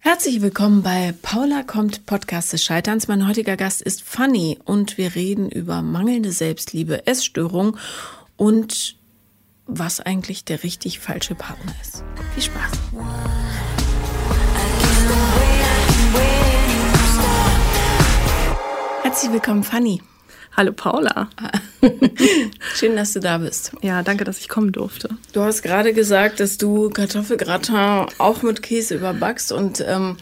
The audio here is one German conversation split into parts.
Herzlich willkommen bei Paula kommt Podcast des Scheiterns. Mein heutiger Gast ist Fanny und wir reden über mangelnde Selbstliebe, Essstörung und was eigentlich der richtig falsche Partner ist. Viel Spaß. Herzlich willkommen, Fanny. Hallo Paula. Schön, dass du da bist. Ja, danke, dass ich kommen durfte. Du hast gerade gesagt, dass du Kartoffelgratin auch mit Käse überbackst und ähm,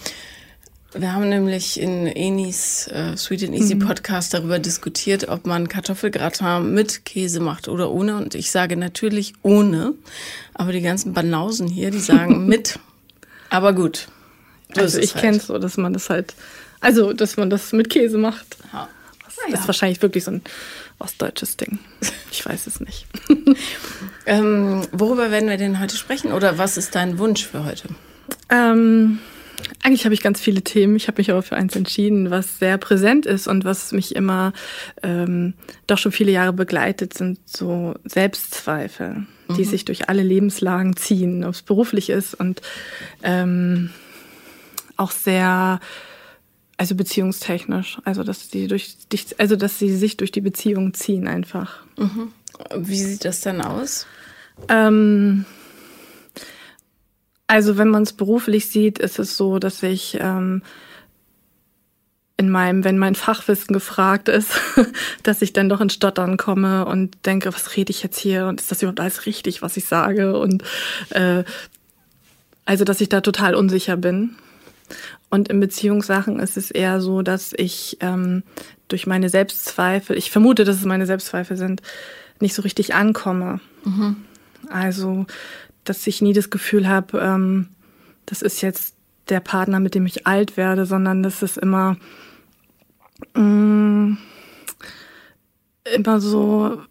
wir haben nämlich in Enis äh, Sweet and Easy mhm. Podcast darüber diskutiert, ob man Kartoffelgratin mit Käse macht oder ohne. Und ich sage natürlich ohne. Aber die ganzen Banausen hier, die sagen mit. Aber gut. Also ich halt. kenne es so, dass man das halt, also dass man das mit Käse macht. Ja. Das ja. ist wahrscheinlich wirklich so ein ostdeutsches Ding. Ich weiß es nicht. ähm, worüber werden wir denn heute sprechen? Oder was ist dein Wunsch für heute? Ähm, eigentlich habe ich ganz viele Themen. Ich habe mich aber für eins entschieden, was sehr präsent ist und was mich immer ähm, doch schon viele Jahre begleitet, sind so Selbstzweifel, mhm. die sich durch alle Lebenslagen ziehen, ob es beruflich ist und ähm, auch sehr also beziehungstechnisch, also dass sie durch dich, also dass sie sich durch die Beziehung ziehen einfach. Mhm. Wie sieht das dann aus? Ähm, also wenn man es beruflich sieht, ist es so, dass ich ähm, in meinem, wenn mein Fachwissen gefragt ist, dass ich dann doch in Stottern komme und denke, was rede ich jetzt hier und ist das überhaupt alles richtig, was ich sage und äh, also dass ich da total unsicher bin. Und in Beziehungssachen ist es eher so, dass ich ähm, durch meine Selbstzweifel, ich vermute, dass es meine Selbstzweifel sind, nicht so richtig ankomme. Mhm. Also, dass ich nie das Gefühl habe, ähm, das ist jetzt der Partner, mit dem ich alt werde, sondern das ist immer, mh, mm, immer so,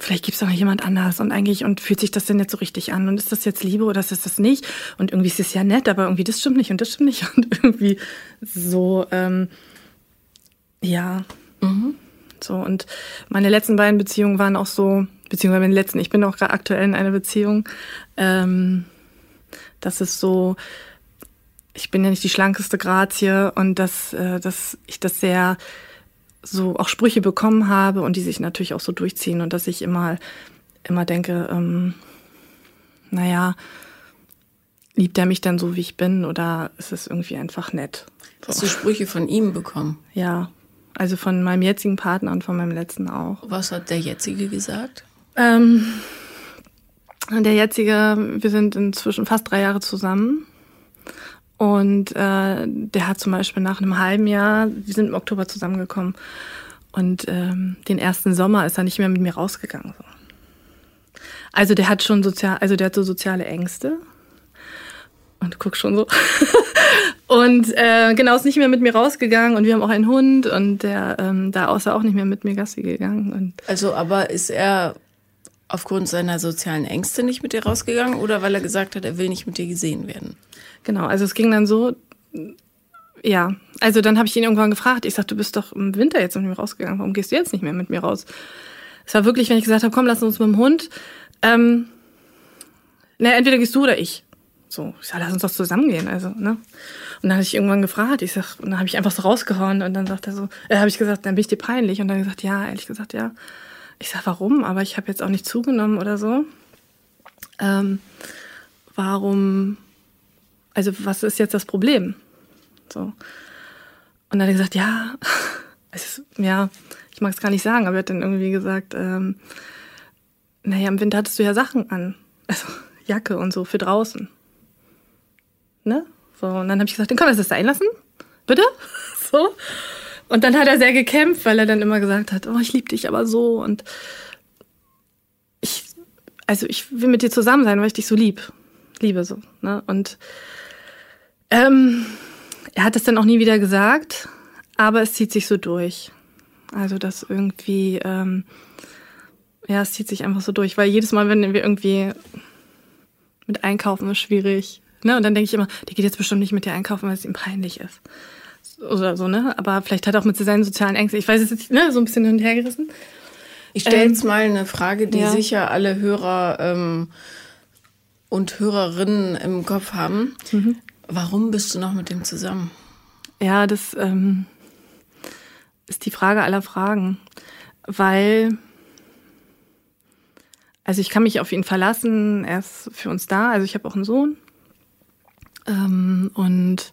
vielleicht gibt es auch jemand anders. Und eigentlich und fühlt sich das denn jetzt so richtig an? Und ist das jetzt Liebe oder ist das das nicht? Und irgendwie ist es ja nett, aber irgendwie das stimmt nicht und das stimmt nicht. Und irgendwie so ähm, ja. Mhm. so und meine letzten beiden Beziehungen waren auch so beziehungsweise meine letzten ich bin auch gerade aktuell in einer Beziehung ähm, das ist so ich bin ja nicht die schlankeste Grazie und dass äh, dass ich das sehr so auch Sprüche bekommen habe und die sich natürlich auch so durchziehen und dass ich immer, immer denke, ähm, naja, liebt er mich dann so, wie ich bin oder ist es irgendwie einfach nett? So. Hast du Sprüche von ihm bekommen? Ja, also von meinem jetzigen Partner und von meinem letzten auch. Was hat der jetzige gesagt? Ähm, der jetzige, wir sind inzwischen fast drei Jahre zusammen und äh, der hat zum Beispiel nach einem halben Jahr, wir sind im Oktober zusammengekommen, und ähm, den ersten Sommer ist er nicht mehr mit mir rausgegangen. So. Also der hat schon sozial, also der hat so soziale Ängste. Und guck schon so. und äh, genau ist nicht mehr mit mir rausgegangen und wir haben auch einen Hund und der ähm, da außer auch nicht mehr mit mir Gassi gegangen. Und also aber ist er aufgrund seiner sozialen Ängste nicht mit dir rausgegangen oder weil er gesagt hat, er will nicht mit dir gesehen werden? Genau, also es ging dann so, ja, also dann habe ich ihn irgendwann gefragt, ich sagte, du bist doch im Winter jetzt mit mir rausgegangen, warum gehst du jetzt nicht mehr mit mir raus? Es war wirklich, wenn ich gesagt habe, komm, lass uns mit dem Hund, ähm, na, entweder gehst du oder ich. So, ich sag, lass uns doch zusammengehen, also, ne? Und dann habe ich irgendwann gefragt, ich sag, und dann habe ich einfach so rausgehauen und dann sagt er so, äh, habe ich gesagt, dann bin ich dir peinlich und dann gesagt, ja, ehrlich gesagt, ja. Ich sag, warum? Aber ich habe jetzt auch nicht zugenommen oder so. Ähm, warum also was ist jetzt das Problem? So. Und dann hat er gesagt, ja, es ist, ja, ich mag es gar nicht sagen, aber er hat dann irgendwie gesagt, ähm, naja, im Winter hattest du ja Sachen an. Also Jacke und so für draußen. Ne? So, und dann habe ich gesagt, dann können wir das sein lassen? Bitte? So. Und dann hat er sehr gekämpft, weil er dann immer gesagt hat, oh, ich liebe dich aber so und ich, also ich will mit dir zusammen sein, weil ich dich so lieb. Liebe so. Ne? Und ähm, er hat es dann auch nie wieder gesagt, aber es zieht sich so durch. Also das irgendwie, ähm, ja, es zieht sich einfach so durch, weil jedes Mal, wenn wir irgendwie mit einkaufen, ist schwierig. Ne? Und dann denke ich immer, der geht jetzt bestimmt nicht mit dir einkaufen, weil es ihm peinlich ist. Oder so, ne? Aber vielleicht hat er auch mit seinen sozialen Ängsten, ich weiß es jetzt ne? so ein bisschen hin und her gerissen. Ich stelle jetzt ähm, mal eine Frage, die ja. sicher alle Hörer ähm, und Hörerinnen im Kopf haben. Mhm Warum bist du noch mit dem zusammen? Ja, das ähm, ist die Frage aller Fragen. Weil, also ich kann mich auf ihn verlassen, er ist für uns da, also ich habe auch einen Sohn. Ähm, und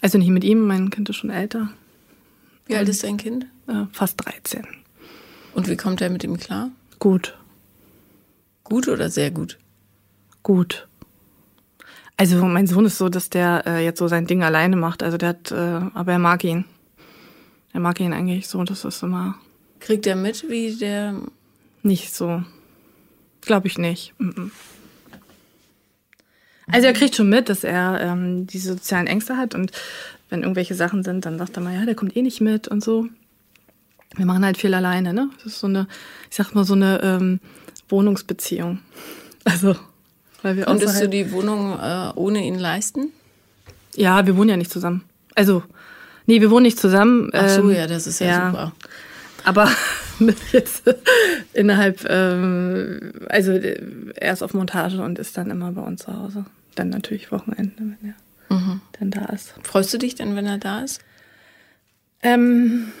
also nicht mit ihm, mein Kind ist schon älter. Wie alt ist dein Kind? Äh, fast 13. Und wie kommt er mit ihm klar? Gut. Gut oder sehr gut? Gut. Also mein Sohn ist so, dass der äh, jetzt so sein Ding alleine macht. Also der hat, äh, aber er mag ihn. Er mag ihn eigentlich so. Das ist immer Kriegt er mit, wie der. nicht so. Glaube ich nicht. Mhm. Also er kriegt schon mit, dass er ähm, diese sozialen Ängste hat und wenn irgendwelche Sachen sind, dann sagt er mal, ja, der kommt eh nicht mit und so. Wir machen halt viel alleine, ne? Das ist so eine, ich sag mal, so eine ähm, Wohnungsbeziehung. Also, weil wir Konntest du außerhalb- die Wohnung äh, ohne ihn leisten? Ja, wir wohnen ja nicht zusammen. Also, nee, wir wohnen nicht zusammen. Ach so, ähm, ja, das ist ja, ja. super. Aber jetzt innerhalb, ähm, also äh, er ist auf Montage und ist dann immer bei uns zu Hause. Dann natürlich Wochenende, wenn er Mhm. dann da ist. Freust du dich denn, wenn er da ist? Ähm,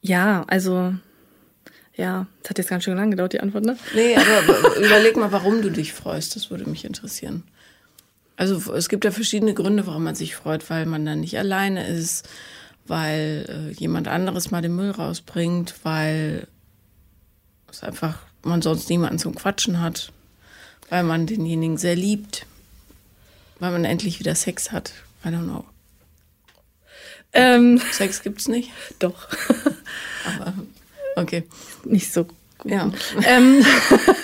ja, also ja, das hat jetzt ganz schön lange gedauert, die Antwort, ne? Nee, aber überleg mal, warum du dich freust. Das würde mich interessieren. Also es gibt ja verschiedene Gründe, warum man sich freut, weil man dann nicht alleine ist, weil äh, jemand anderes mal den Müll rausbringt, weil es einfach man sonst niemanden zum Quatschen hat, weil man denjenigen sehr liebt, weil man endlich wieder Sex hat. I don't know. Ähm, Sex gibt's nicht, doch, aber okay. nicht so gut. Ja. Ähm,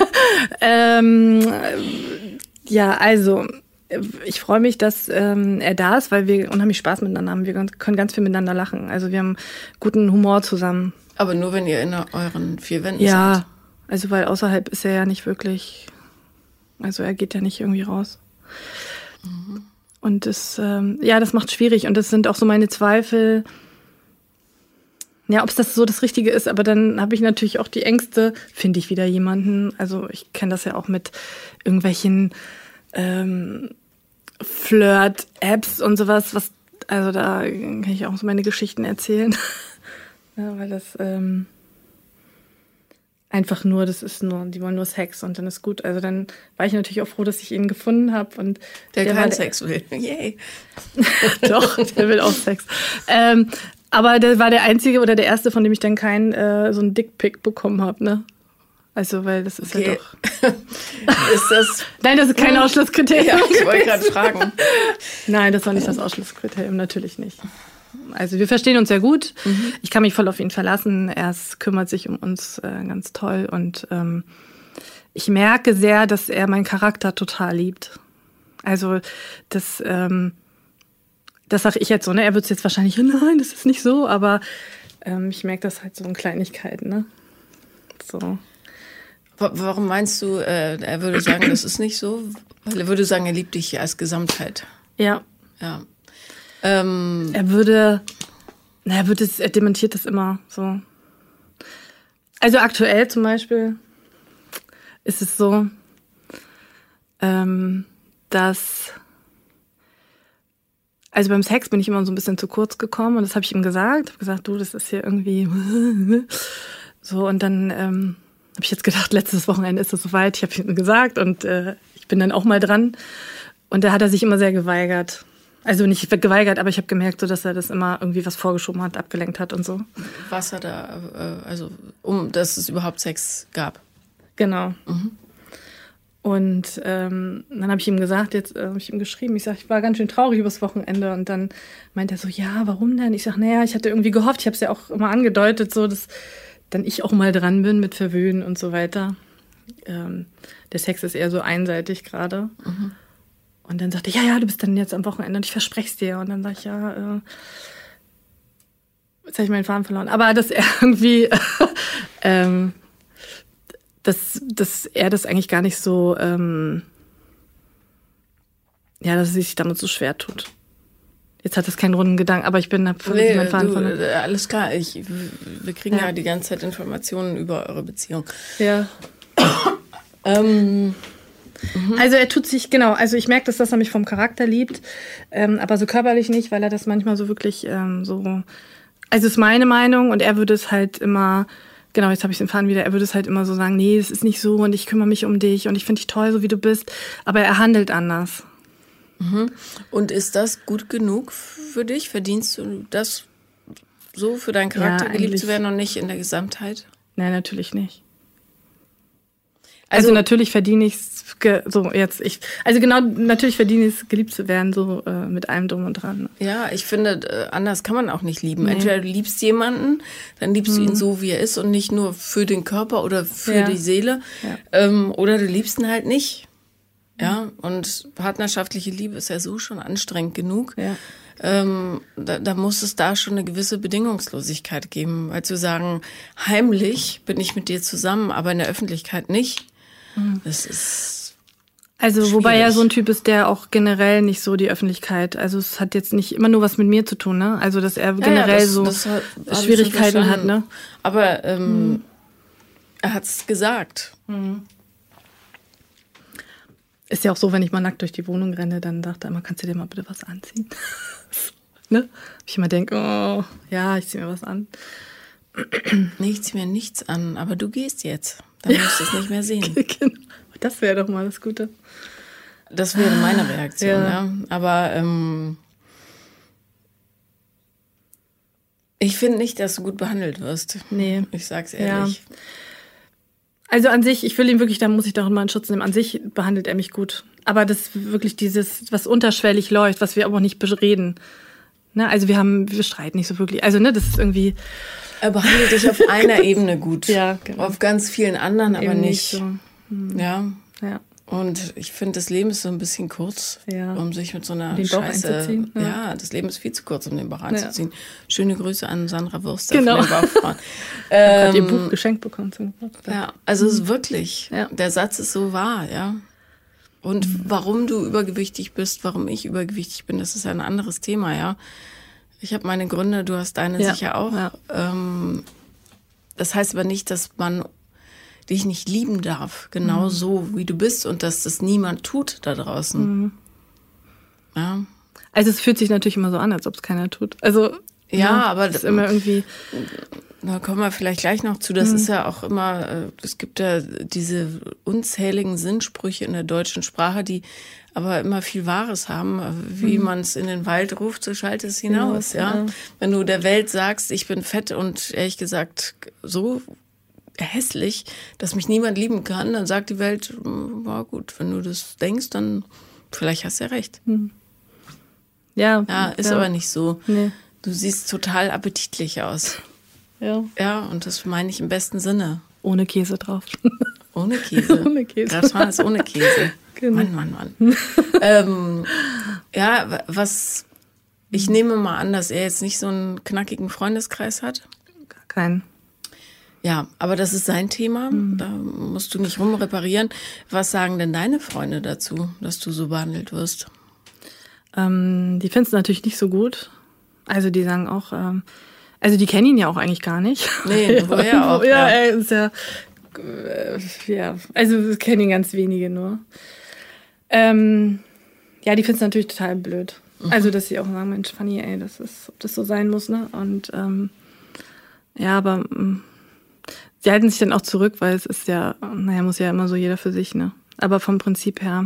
ähm, ja, also ich freue mich, dass ähm, er da ist, weil wir unheimlich Spaß miteinander haben. Wir können ganz viel miteinander lachen. Also wir haben guten Humor zusammen. Aber nur wenn ihr in euren vier Wänden Ja, seid. also weil außerhalb ist er ja nicht wirklich, also er geht ja nicht irgendwie raus. Und das, ähm, ja, das macht schwierig und das sind auch so meine Zweifel. Ja, ob es das so das Richtige ist, aber dann habe ich natürlich auch die Ängste, finde ich wieder jemanden. Also ich kenne das ja auch mit irgendwelchen ähm, Flirt-Apps und sowas, was, also da kann ich auch so meine Geschichten erzählen. ja, weil das ähm, einfach nur, das ist nur, die wollen nur Sex und dann ist gut. Also dann war ich natürlich auch froh, dass ich ihn gefunden habe und Der, war keinen der- Sex will. Yay. Doch, der will auch Sex. Ähm, aber der war der einzige oder der erste, von dem ich dann keinen äh, so einen Dickpick bekommen habe, ne? Also, weil das ist ja Okay. doch. Ist das. Nein, das ist kein Ausschlusskriterium. Ja, ich wollte gerade fragen. Nein, das war nicht das Ausschlusskriterium, natürlich nicht. Also wir verstehen uns sehr gut. Ich kann mich voll auf ihn verlassen. Er kümmert sich um uns äh, ganz toll und ähm, ich merke sehr, dass er meinen Charakter total liebt. Also das, ähm, das sage ich jetzt so. Ne? Er wird es jetzt wahrscheinlich, nein, das ist nicht so, aber ähm, ich merke das halt so in Kleinigkeiten. Ne? So. Wa- Warum meinst du, äh, er würde sagen, das ist nicht so? Weil er würde sagen, er liebt dich als Gesamtheit. Ja, Ja. Ähm, Er würde, na, er es, er dementiert das immer so. Also aktuell zum Beispiel ist es so, ähm, dass also beim Sex bin ich immer so ein bisschen zu kurz gekommen und das habe ich ihm gesagt. Habe gesagt, du, das ist hier irgendwie so und dann ähm, habe ich jetzt gedacht, letztes Wochenende ist es soweit. Ich habe ihm gesagt und äh, ich bin dann auch mal dran und da hat er sich immer sehr geweigert. Also nicht geweigert, aber ich habe gemerkt, so dass er das immer irgendwie was vorgeschoben hat, abgelenkt hat und so. was hat er, äh, also, um, dass es überhaupt Sex gab? Genau. Und ähm, dann habe ich ihm gesagt, jetzt äh, habe ich ihm geschrieben, ich sage, ich war ganz schön traurig übers Wochenende. Und dann meint er so, ja, warum denn? Ich sage, naja, ich hatte irgendwie gehofft, ich habe es ja auch immer angedeutet, so dass dann ich auch mal dran bin mit Verwöhnen und so weiter. Ähm, der Sex ist eher so einseitig gerade. Und dann sagte er, ja, ja, du bist dann jetzt am Wochenende und ich verspreche es dir. Und dann sage ich, ja, äh, jetzt habe ich meinen Faden verloren. Aber dass er irgendwie, ähm, dass, dass er das eigentlich gar nicht so, ähm, ja, dass er sich damit so schwer tut. Jetzt hat das keinen runden Gedanken, aber ich bin hab Nee, meinen Faden du, verloren. äh, alles klar. Ich, wir kriegen ja. Ja. die ganze Zeit Informationen über eure Beziehung. Ja. Ähm, Also er tut sich, genau, also ich merke, dass, dass er mich vom Charakter liebt, ähm, aber so körperlich nicht, weil er das manchmal so wirklich ähm, so, also ist meine Meinung und er würde es halt immer, genau, jetzt habe ich den Faden wieder, er würde es halt immer so sagen, nee, es ist nicht so und ich kümmere mich um dich und ich finde dich toll, so wie du bist, aber er handelt anders. Und ist das gut genug für dich? Verdienst du das so für deinen Charakter Ja, geliebt zu werden und nicht in der Gesamtheit? Nein, natürlich nicht. Also, natürlich verdiene ich es so jetzt ich also genau natürlich verdiene ich es geliebt zu werden so äh, mit allem drum und dran. ne? Ja, ich finde, äh, anders kann man auch nicht lieben. Entweder du liebst jemanden, dann liebst du ihn so, wie er ist und nicht nur für den Körper oder für Mhm. Ja. die Seele. Ja. Ähm, oder du liebst ihn halt nicht. Ja, und partnerschaftliche Liebe ist ja so schon anstrengend genug. Ja. Ähm, da, da muss es da schon eine gewisse Bedingungslosigkeit geben, weil zu sagen, heimlich bin ich mit dir zusammen, aber in der Öffentlichkeit nicht, Mhm. das ist Also wobei er Schwierig. so ein Typ ist, der auch generell nicht so die Öffentlichkeit, also es hat jetzt nicht immer nur was mit mir zu tun, ne? Also dass er generell das- so das hat- Schwierigkeiten hat, verstanden. ne? Aber ähm, er hat's gesagt. Ist ja auch so, wenn ich mal nackt durch die Wohnung renne, dann sagt er immer, kannst du dir mal bitte was anziehen? ne? Ich immer denke, oh, ja, ich ziehe mir was an. Nee, ich zieh mir nichts an, aber du gehst jetzt. Dann musst du es nicht mehr sehen. Genau. Das wäre doch mal das Gute. Das wäre meine Reaktion, Ja. ja. Aber ähm, ich finde nicht, dass du gut behandelt wirst. Nee. Ich sag's Ja. ehrlich. Also an sich, ich will ihn wirklich, da muss ich doch immer in Schutz nehmen. An sich behandelt er mich gut. Aber das wirklich dieses, was unterschwellig läuft, was wir aber auch nicht bereden. Ne? Also wir haben, wir streiten nicht so wirklich. Also ne, das ist irgendwie Er behandelt dich auf einer Ebene gut. Ja, genau. Auf ganz vielen anderen aber eben nicht. so. Ja. Ja. Und ich finde, das Leben ist so ein bisschen kurz, Ja. um sich mit so einer Den Scheiße. einzuziehen, ja. Ja. das Leben ist viel zu kurz, um den Bauch Ja. einzuziehen. Schöne Grüße an Sandra Wurst Genau. von den Bauchfrauen. Ich habe ihr Ähm, Buch geschenkt bekommen zum Geburtstag. Ja, also es ist wirklich, Ja. der Satz ist so wahr, ja. Und warum du übergewichtig bist, warum ich übergewichtig bin, das ist ein anderes Thema, ja. Ich habe meine Gründe, du hast deine Ja, sicher auch. ja. Ähm, das heißt aber nicht, dass man dich nicht lieben darf, genau Mhm. so wie du bist und dass das niemand tut da draußen. Mhm. Ja. Also es fühlt sich natürlich immer so an, als ob es keiner tut. Also Ja, ne, aber es ist immer irgendwie. Da kommen wir vielleicht gleich noch zu. Mhm. Das ist ja auch immer, äh, es gibt ja diese unzähligen Sinnsprüche in der deutschen Sprache, die aber immer viel Wahres haben. Äh, Wie man es in den Wald ruft, so schallt es hinaus. Mhm. Hinaus, Ja? ja. Wenn du der Welt sagst, ich bin fett und ehrlich gesagt so hässlich, dass mich niemand lieben kann, dann sagt die Welt, "Hm, war gut, wenn du das denkst, dann vielleicht hast du ja recht. Ja, Ja, ist aber nicht so. Nee. Du siehst total appetitlich aus. Ja. Ja, und das meine ich im besten Sinne. Ohne Käse drauf. Ohne Käse. Ohne Käse. Gratin ist ohne Käse. Genau. Mann, Mann, Mann. ähm, ja, wa- was ich nehme mal an, dass er jetzt nicht so einen knackigen Freundeskreis hat. Gar keinen. Ja, aber das ist sein Thema. Mhm. Da musst du nicht rumreparieren. Was sagen denn deine Freunde dazu, dass du so behandelt wirst? Ähm, die finden es natürlich nicht so gut. Also die sagen auch, ähm, also die kennen ihn ja auch eigentlich gar nicht. Nee, woher auch, Ja, er ist ja, äh, ja, also kennen ihn ganz wenige nur. Ähm, ja, die finden es natürlich total blöd. Mhm. Also, dass sie auch sagen, Mensch, Fanny, ey, das ist, ob das so sein muss, ne? Und ähm, ja, aber mm, sie halten sich dann auch zurück, weil es ist ja, naja, muss ja immer so jeder für sich, ne? Aber vom Prinzip her,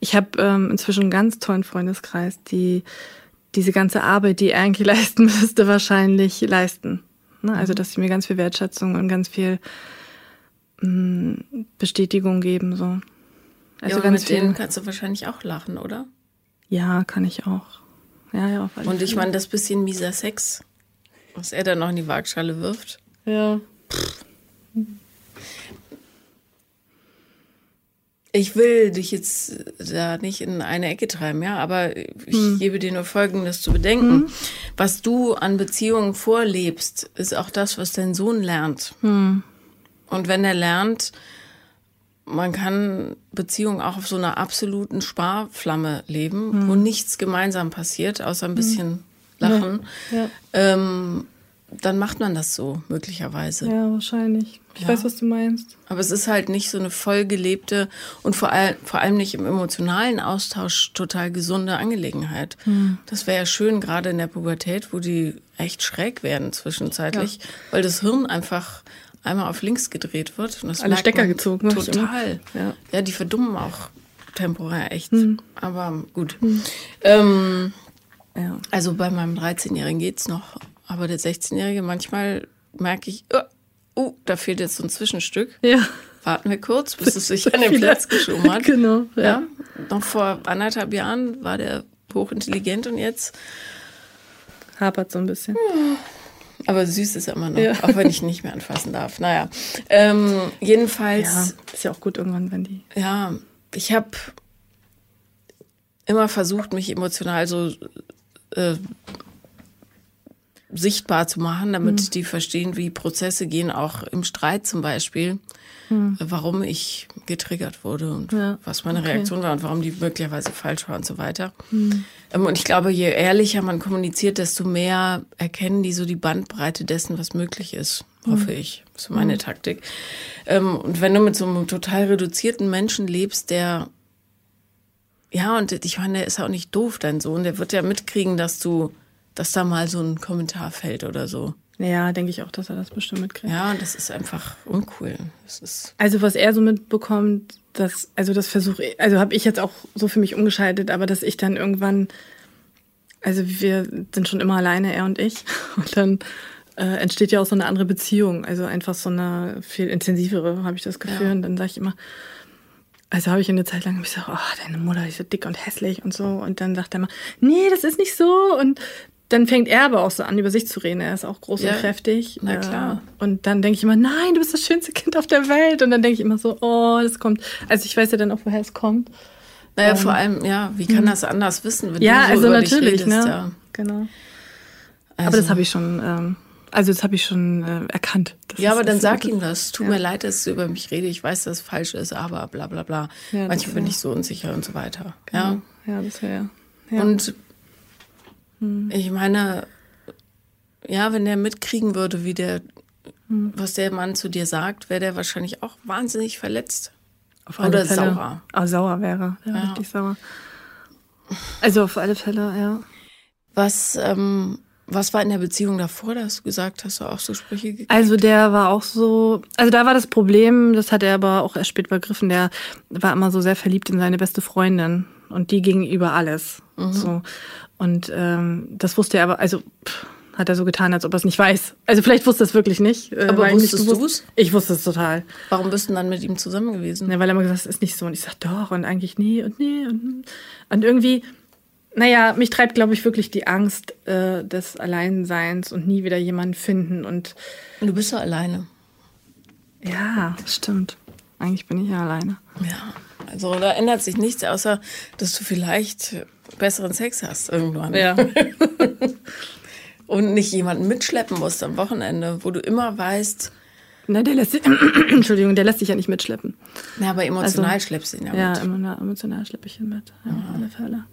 ich habe ähm, inzwischen einen ganz tollen Freundeskreis, die diese ganze Arbeit, die er eigentlich leisten müsste, wahrscheinlich leisten. Ne? Also, dass sie mir ganz viel Wertschätzung und ganz viel mh, Bestätigung geben, so. Also ja, ganz mit viel. denen kannst du wahrscheinlich auch lachen, oder? Ja, kann ich auch. Ja, ja, auf alle Und ich meine, das bisschen mieser Sex, was er dann noch in die Waagschale wirft. Ja. Ich will dich jetzt da nicht in eine Ecke treiben, ja, aber ich gebe dir nur Folgendes zu bedenken. Was du an Beziehungen vorlebst, ist auch das, was dein Sohn lernt. Und wenn er lernt, man kann Beziehungen auch auf so einer absoluten Sparflamme leben, wo nichts gemeinsam passiert, außer ein bisschen Lachen. Ja. Ähm, dann macht man das so, möglicherweise. Ja, wahrscheinlich. Ich Ja. weiß, was du meinst. Aber es ist halt nicht so eine vollgelebte und vor allem, vor allem nicht im emotionalen Austausch total gesunde Angelegenheit. Das wäre ja schön, gerade in der Pubertät, wo die echt schräg werden zwischenzeitlich, weil das Hirn einfach einmal auf links gedreht wird. Und das Alle Stecker gezogen? Total. Ja. ja, die verdummen auch temporär echt. Aber gut. Ähm, Ja. also bei meinem 13-Jährigen geht's noch, aber der 16-Jährige, manchmal merke ich, oh, oh, da fehlt jetzt so ein Zwischenstück. Ja. Warten wir kurz, bis es sich an den. Platz geschoben hat. Genau. Ja. Ja. Noch vor anderthalb Jahren war der hochintelligent und jetzt, Hapert so ein bisschen. aber süß ist er immer noch, Ja. auch wenn ich ihn nicht mehr anfassen darf. Naja, ähm, Ja. jedenfalls, Ist ja auch gut irgendwann, wenn die. ja, ich habe immer versucht, mich emotional so äh, sichtbar zu machen, damit Hm. die verstehen, wie Prozesse gehen, auch im Streit zum Beispiel, äh, warum ich getriggert wurde und Hm. Ja, was meine okay. Hm. Reaktion war und warum die möglicherweise falsch war und so weiter. Ähm, und ich glaube, je ehrlicher man kommuniziert, desto mehr erkennen die so die Bandbreite dessen, was möglich ist, Hm. hoffe ich. Das ist so meine Taktik. Ähm, und wenn du mit so einem total reduzierten Menschen lebst, der ja, und ich meine, der ist auch nicht doof, dein Sohn. Der wird ja mitkriegen, dass du, dass da mal so ein Kommentar fällt oder so. Ja, denke ich auch, dass er das bestimmt mitkriegt. Ja, und das ist einfach uncool. Das ist, Also was er so mitbekommt, das, also das versuche ich, also habe ich jetzt auch so für mich umgeschaltet, aber dass ich dann irgendwann, also wir sind schon immer alleine, er und ich, und dann äh, entsteht ja auch so eine andere Beziehung, also einfach so eine viel intensivere, habe ich das Gefühl. Ja. Und dann sage ich immer, also habe ich eine Zeit lang gesagt, oh, deine Mutter ist so dick und hässlich und so. Und dann sagt er immer, nee, das ist nicht so. Und dann fängt er aber auch so an, über sich zu reden. Er ist auch groß Ja, und kräftig. na klar. Und dann denke ich immer, nein, du bist das schönste Kind auf der Welt. Und dann denke ich immer so, oh, das kommt. Also ich weiß ja dann auch, woher es kommt. naja, vor allem, ja, wie kann das anders wissen, wenn Ähm, Ja, du so also natürlich, dich redest, ne? ja. Genau. Also, aber das habe ich schon, ähm, also das habe ich schon äh, erkannt. Das Ja, aber dann sag ihm das. Tut Ja. mir leid, dass du über mich rede. Ich weiß, dass es falsch ist, aber bla bla bla. Ja, Manchmal bin ich so unsicher und so weiter. Ja, Ja. ja das wäre ja. Und Hm. ich meine, ja, wenn der mitkriegen würde, wie der, Hm. was der Mann zu dir sagt, wäre der wahrscheinlich auch wahnsinnig verletzt. Auf alle Oder Fälle. sauer. Ah, sauer wäre. Ja, Ja. richtig sauer. Also auf alle Fälle, ja. Was, ähm, was war in der Beziehung davor, dass du gesagt hast, du auch so Sprüche gekriegt? Also der war auch so, also da war das Problem, das hat er aber auch erst spät begriffen, der war immer so sehr verliebt in seine beste Freundin und die gegenüber alles. So. Und ähm, das wusste er aber, also pff, hat er so getan, als ob er es nicht weiß. Also vielleicht wusste er es wirklich nicht. äh, Aber wusstest bewusst. du's? Ich wusste es total. Warum bist du dann mit ihm zusammen gewesen? Ja, weil er immer gesagt hat, es ist nicht so. Und ich sag, doch, und eigentlich nee und nee. Und, und irgendwie, naja, mich treibt, glaube ich, wirklich die Angst äh, des Alleinseins und nie wieder jemanden finden. Und Du bist doch alleine. ja, stimmt. Eigentlich bin ich ja alleine. Ja. Also da ändert sich nichts, außer dass du vielleicht besseren Sex hast irgendwann. Ja. Und nicht jemanden mitschleppen musst am Wochenende, wo du immer weißt, Ne, der lässt sich, Entschuldigung, der lässt sich ja nicht mitschleppen. ja, aber emotional Also, schleppst du ihn ja, Ja, mit. emotional, emotional schleppe ich ihn mit. Ja, auf alle Fälle.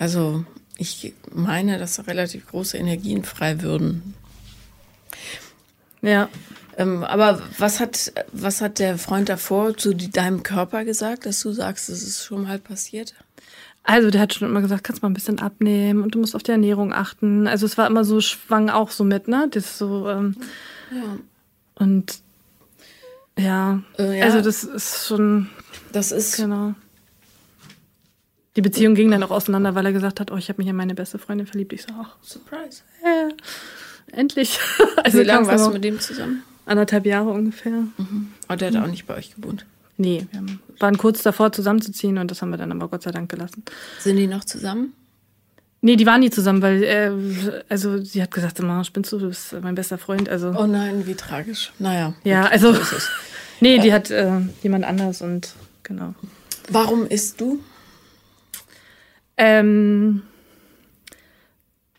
Also ich meine, dass relativ große Energien frei würden. Ja. Ähm, aber was hat, was hat der Freund davor zu deinem Körper gesagt, dass du sagst, das ist schon mal passiert? Also der hat schon immer gesagt, kannst mal ein bisschen abnehmen und du musst auf die Ernährung achten. Also es war immer so, schwang auch so mit, ne? Das ist so, ähm, Ja. und ja, Äh, ja. also das ist schon, Das ist, genau. Die Beziehung ging dann auch auseinander, weil er gesagt hat, oh, ich habe mich in meine beste Freundin verliebt. Ich so, ach, Surprise. äh, endlich. Also Wie lange warst du mit dem zusammen? Anderthalb Jahre ungefähr. Oh, der hat auch nicht bei euch gewohnt. Nee, wir haben, waren kurz davor zusammenzuziehen und das haben wir dann aber Gott sei Dank gelassen. Sind die noch zusammen? Nee, die waren nie zusammen, weil, äh, also sie hat gesagt, immer, spinnst du, du bist mein bester Freund. Also, Oh nein, wie tragisch. Naja. ja, gut, also, so ist es. nee, die hat äh, jemand anders und genau. Warum isst du? Ähm,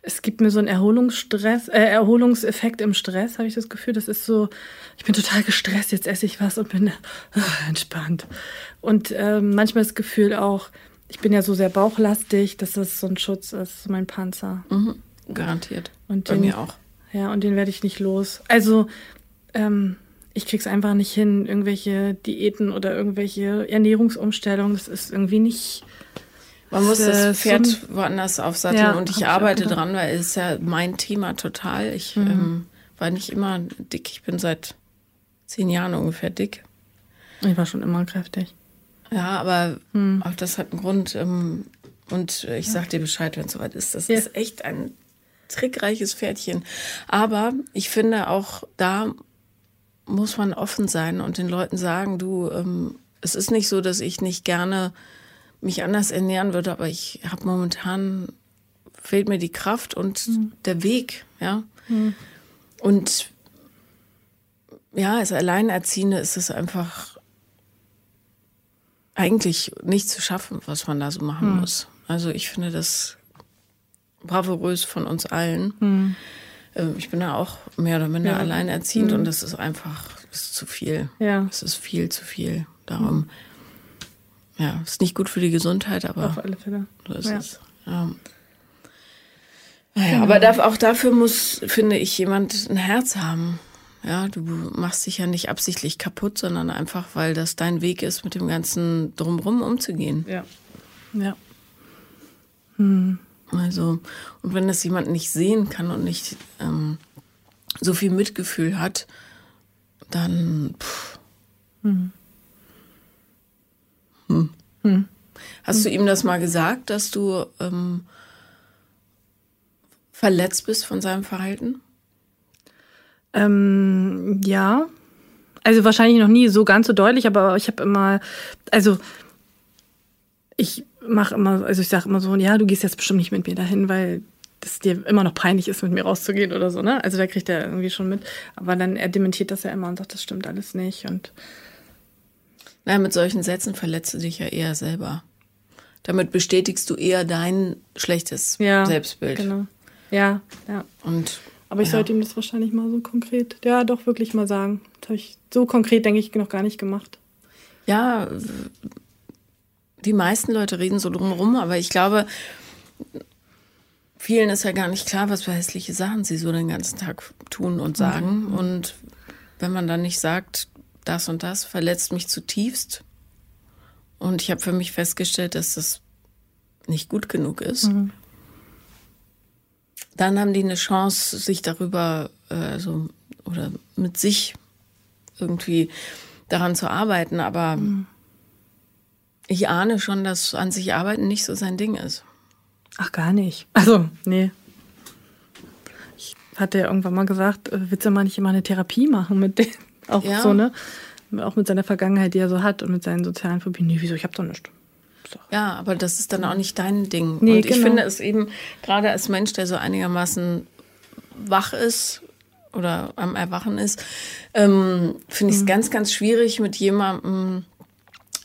es gibt mir so einen Erholungsstress, äh, Erholungseffekt im Stress, habe ich das Gefühl. Das ist so, ich bin total gestresst, jetzt esse ich was und bin äh, entspannt. Und ähm, manchmal das Gefühl auch, ich bin ja so sehr bauchlastig, dass das so ein Schutz ist, so mein Panzer. Mhm. Garantiert. Und Bei den- mir auch. Ja, und den werde ich nicht los. Also, ähm, ich krieg's einfach nicht hin, irgendwelche Diäten oder irgendwelche Ernährungsumstellungen. Das ist irgendwie nicht. Man muss das, das Pferd so woanders aufsatteln Ja, und ich ich arbeite gedacht. dran, weil es ist ja mein Thema total. Ich Mhm. ähm, war nicht immer dick. Ich bin seit zehn Jahren ungefähr dick. Ich war schon immer kräftig. Ja, aber Mhm. auch das hat einen Grund. Ähm, und äh, ich sag dir Bescheid, wenn es soweit ist. Das Ja. ist echt ein trickreiches Pferdchen. Aber ich finde auch da muss man offen sein und den Leuten sagen, du, ähm, es ist nicht so, dass ich nicht gerne mich anders ernähren würde, aber ich habe momentan fehlt mir die Kraft und der Weg, ja. Und ja, als Alleinerziehende ist es einfach eigentlich nicht zu schaffen, was man da so machen muss. Also ich finde das bravourös von uns allen. Ähm, Ich bin ja auch mehr oder minder Ja. alleinerziehend und das ist einfach das ist zu viel. Ja. Es ist viel zu viel. Darum, ja, ist nicht gut für die Gesundheit, aber Auf alle Fälle. so ist Ja. es. Ja. Naja, aber da, auch dafür muss, finde ich, jemand ein Herz haben. Ja, du machst dich ja nicht absichtlich kaputt, sondern einfach, weil das dein Weg ist, mit dem ganzen Drumrum umzugehen. Ja. Ja. Also, und wenn das jemand nicht sehen kann und nicht ähm, so viel Mitgefühl hat, dann. Pff. Hm. Hast du ihm das mal gesagt, dass du ähm, verletzt bist von seinem Verhalten? Ähm, ja. Also wahrscheinlich noch nie so ganz so deutlich, aber ich habe immer, also ich mache immer, also ich sage immer so, ja, du gehst jetzt bestimmt nicht mit mir dahin, weil das dir immer noch peinlich ist, mit mir rauszugehen oder so, ne? Also da kriegt er irgendwie schon mit. Aber dann, er dementiert das ja immer und sagt, das stimmt alles nicht. Und Naja, mit solchen Sätzen verletzt du dich ja eher selber. Damit bestätigst du eher dein schlechtes ja, Selbstbild. Genau. Ja, ja. Und Aber ich ja. sollte ihm das wahrscheinlich mal so konkret, ja, doch wirklich mal sagen. Das habe ich so konkret, denke ich, noch gar nicht gemacht. Ja, die meisten Leute reden so drumherum, aber ich glaube, vielen ist ja gar nicht klar, was für hässliche Sachen sie so den ganzen Tag tun und sagen. Und wenn man dann nicht sagt, das und das verletzt mich zutiefst. Und ich habe für mich festgestellt, dass das nicht gut genug ist. Dann haben die eine Chance, sich darüber äh, so oder mit sich irgendwie daran zu arbeiten. Aber ich ahne schon, dass an sich arbeiten nicht so sein Ding ist. Ach, gar nicht. Also, nee. Ich hatte ja irgendwann mal gesagt, äh, willst du mal nicht immer eine Therapie machen mit dem? Auch Ja. so, ne? Auch mit seiner Vergangenheit, die er so hat und mit seinen sozialen Phobien. Nee, wieso? Ich hab doch nichts. Ja, aber das ist dann auch nicht dein Ding. Nee, und ich genau. finde es eben, gerade als Mensch, der so einigermaßen wach ist oder am Erwachen ist, ähm, finde Mhm. ich es ganz, ganz schwierig, mit jemandem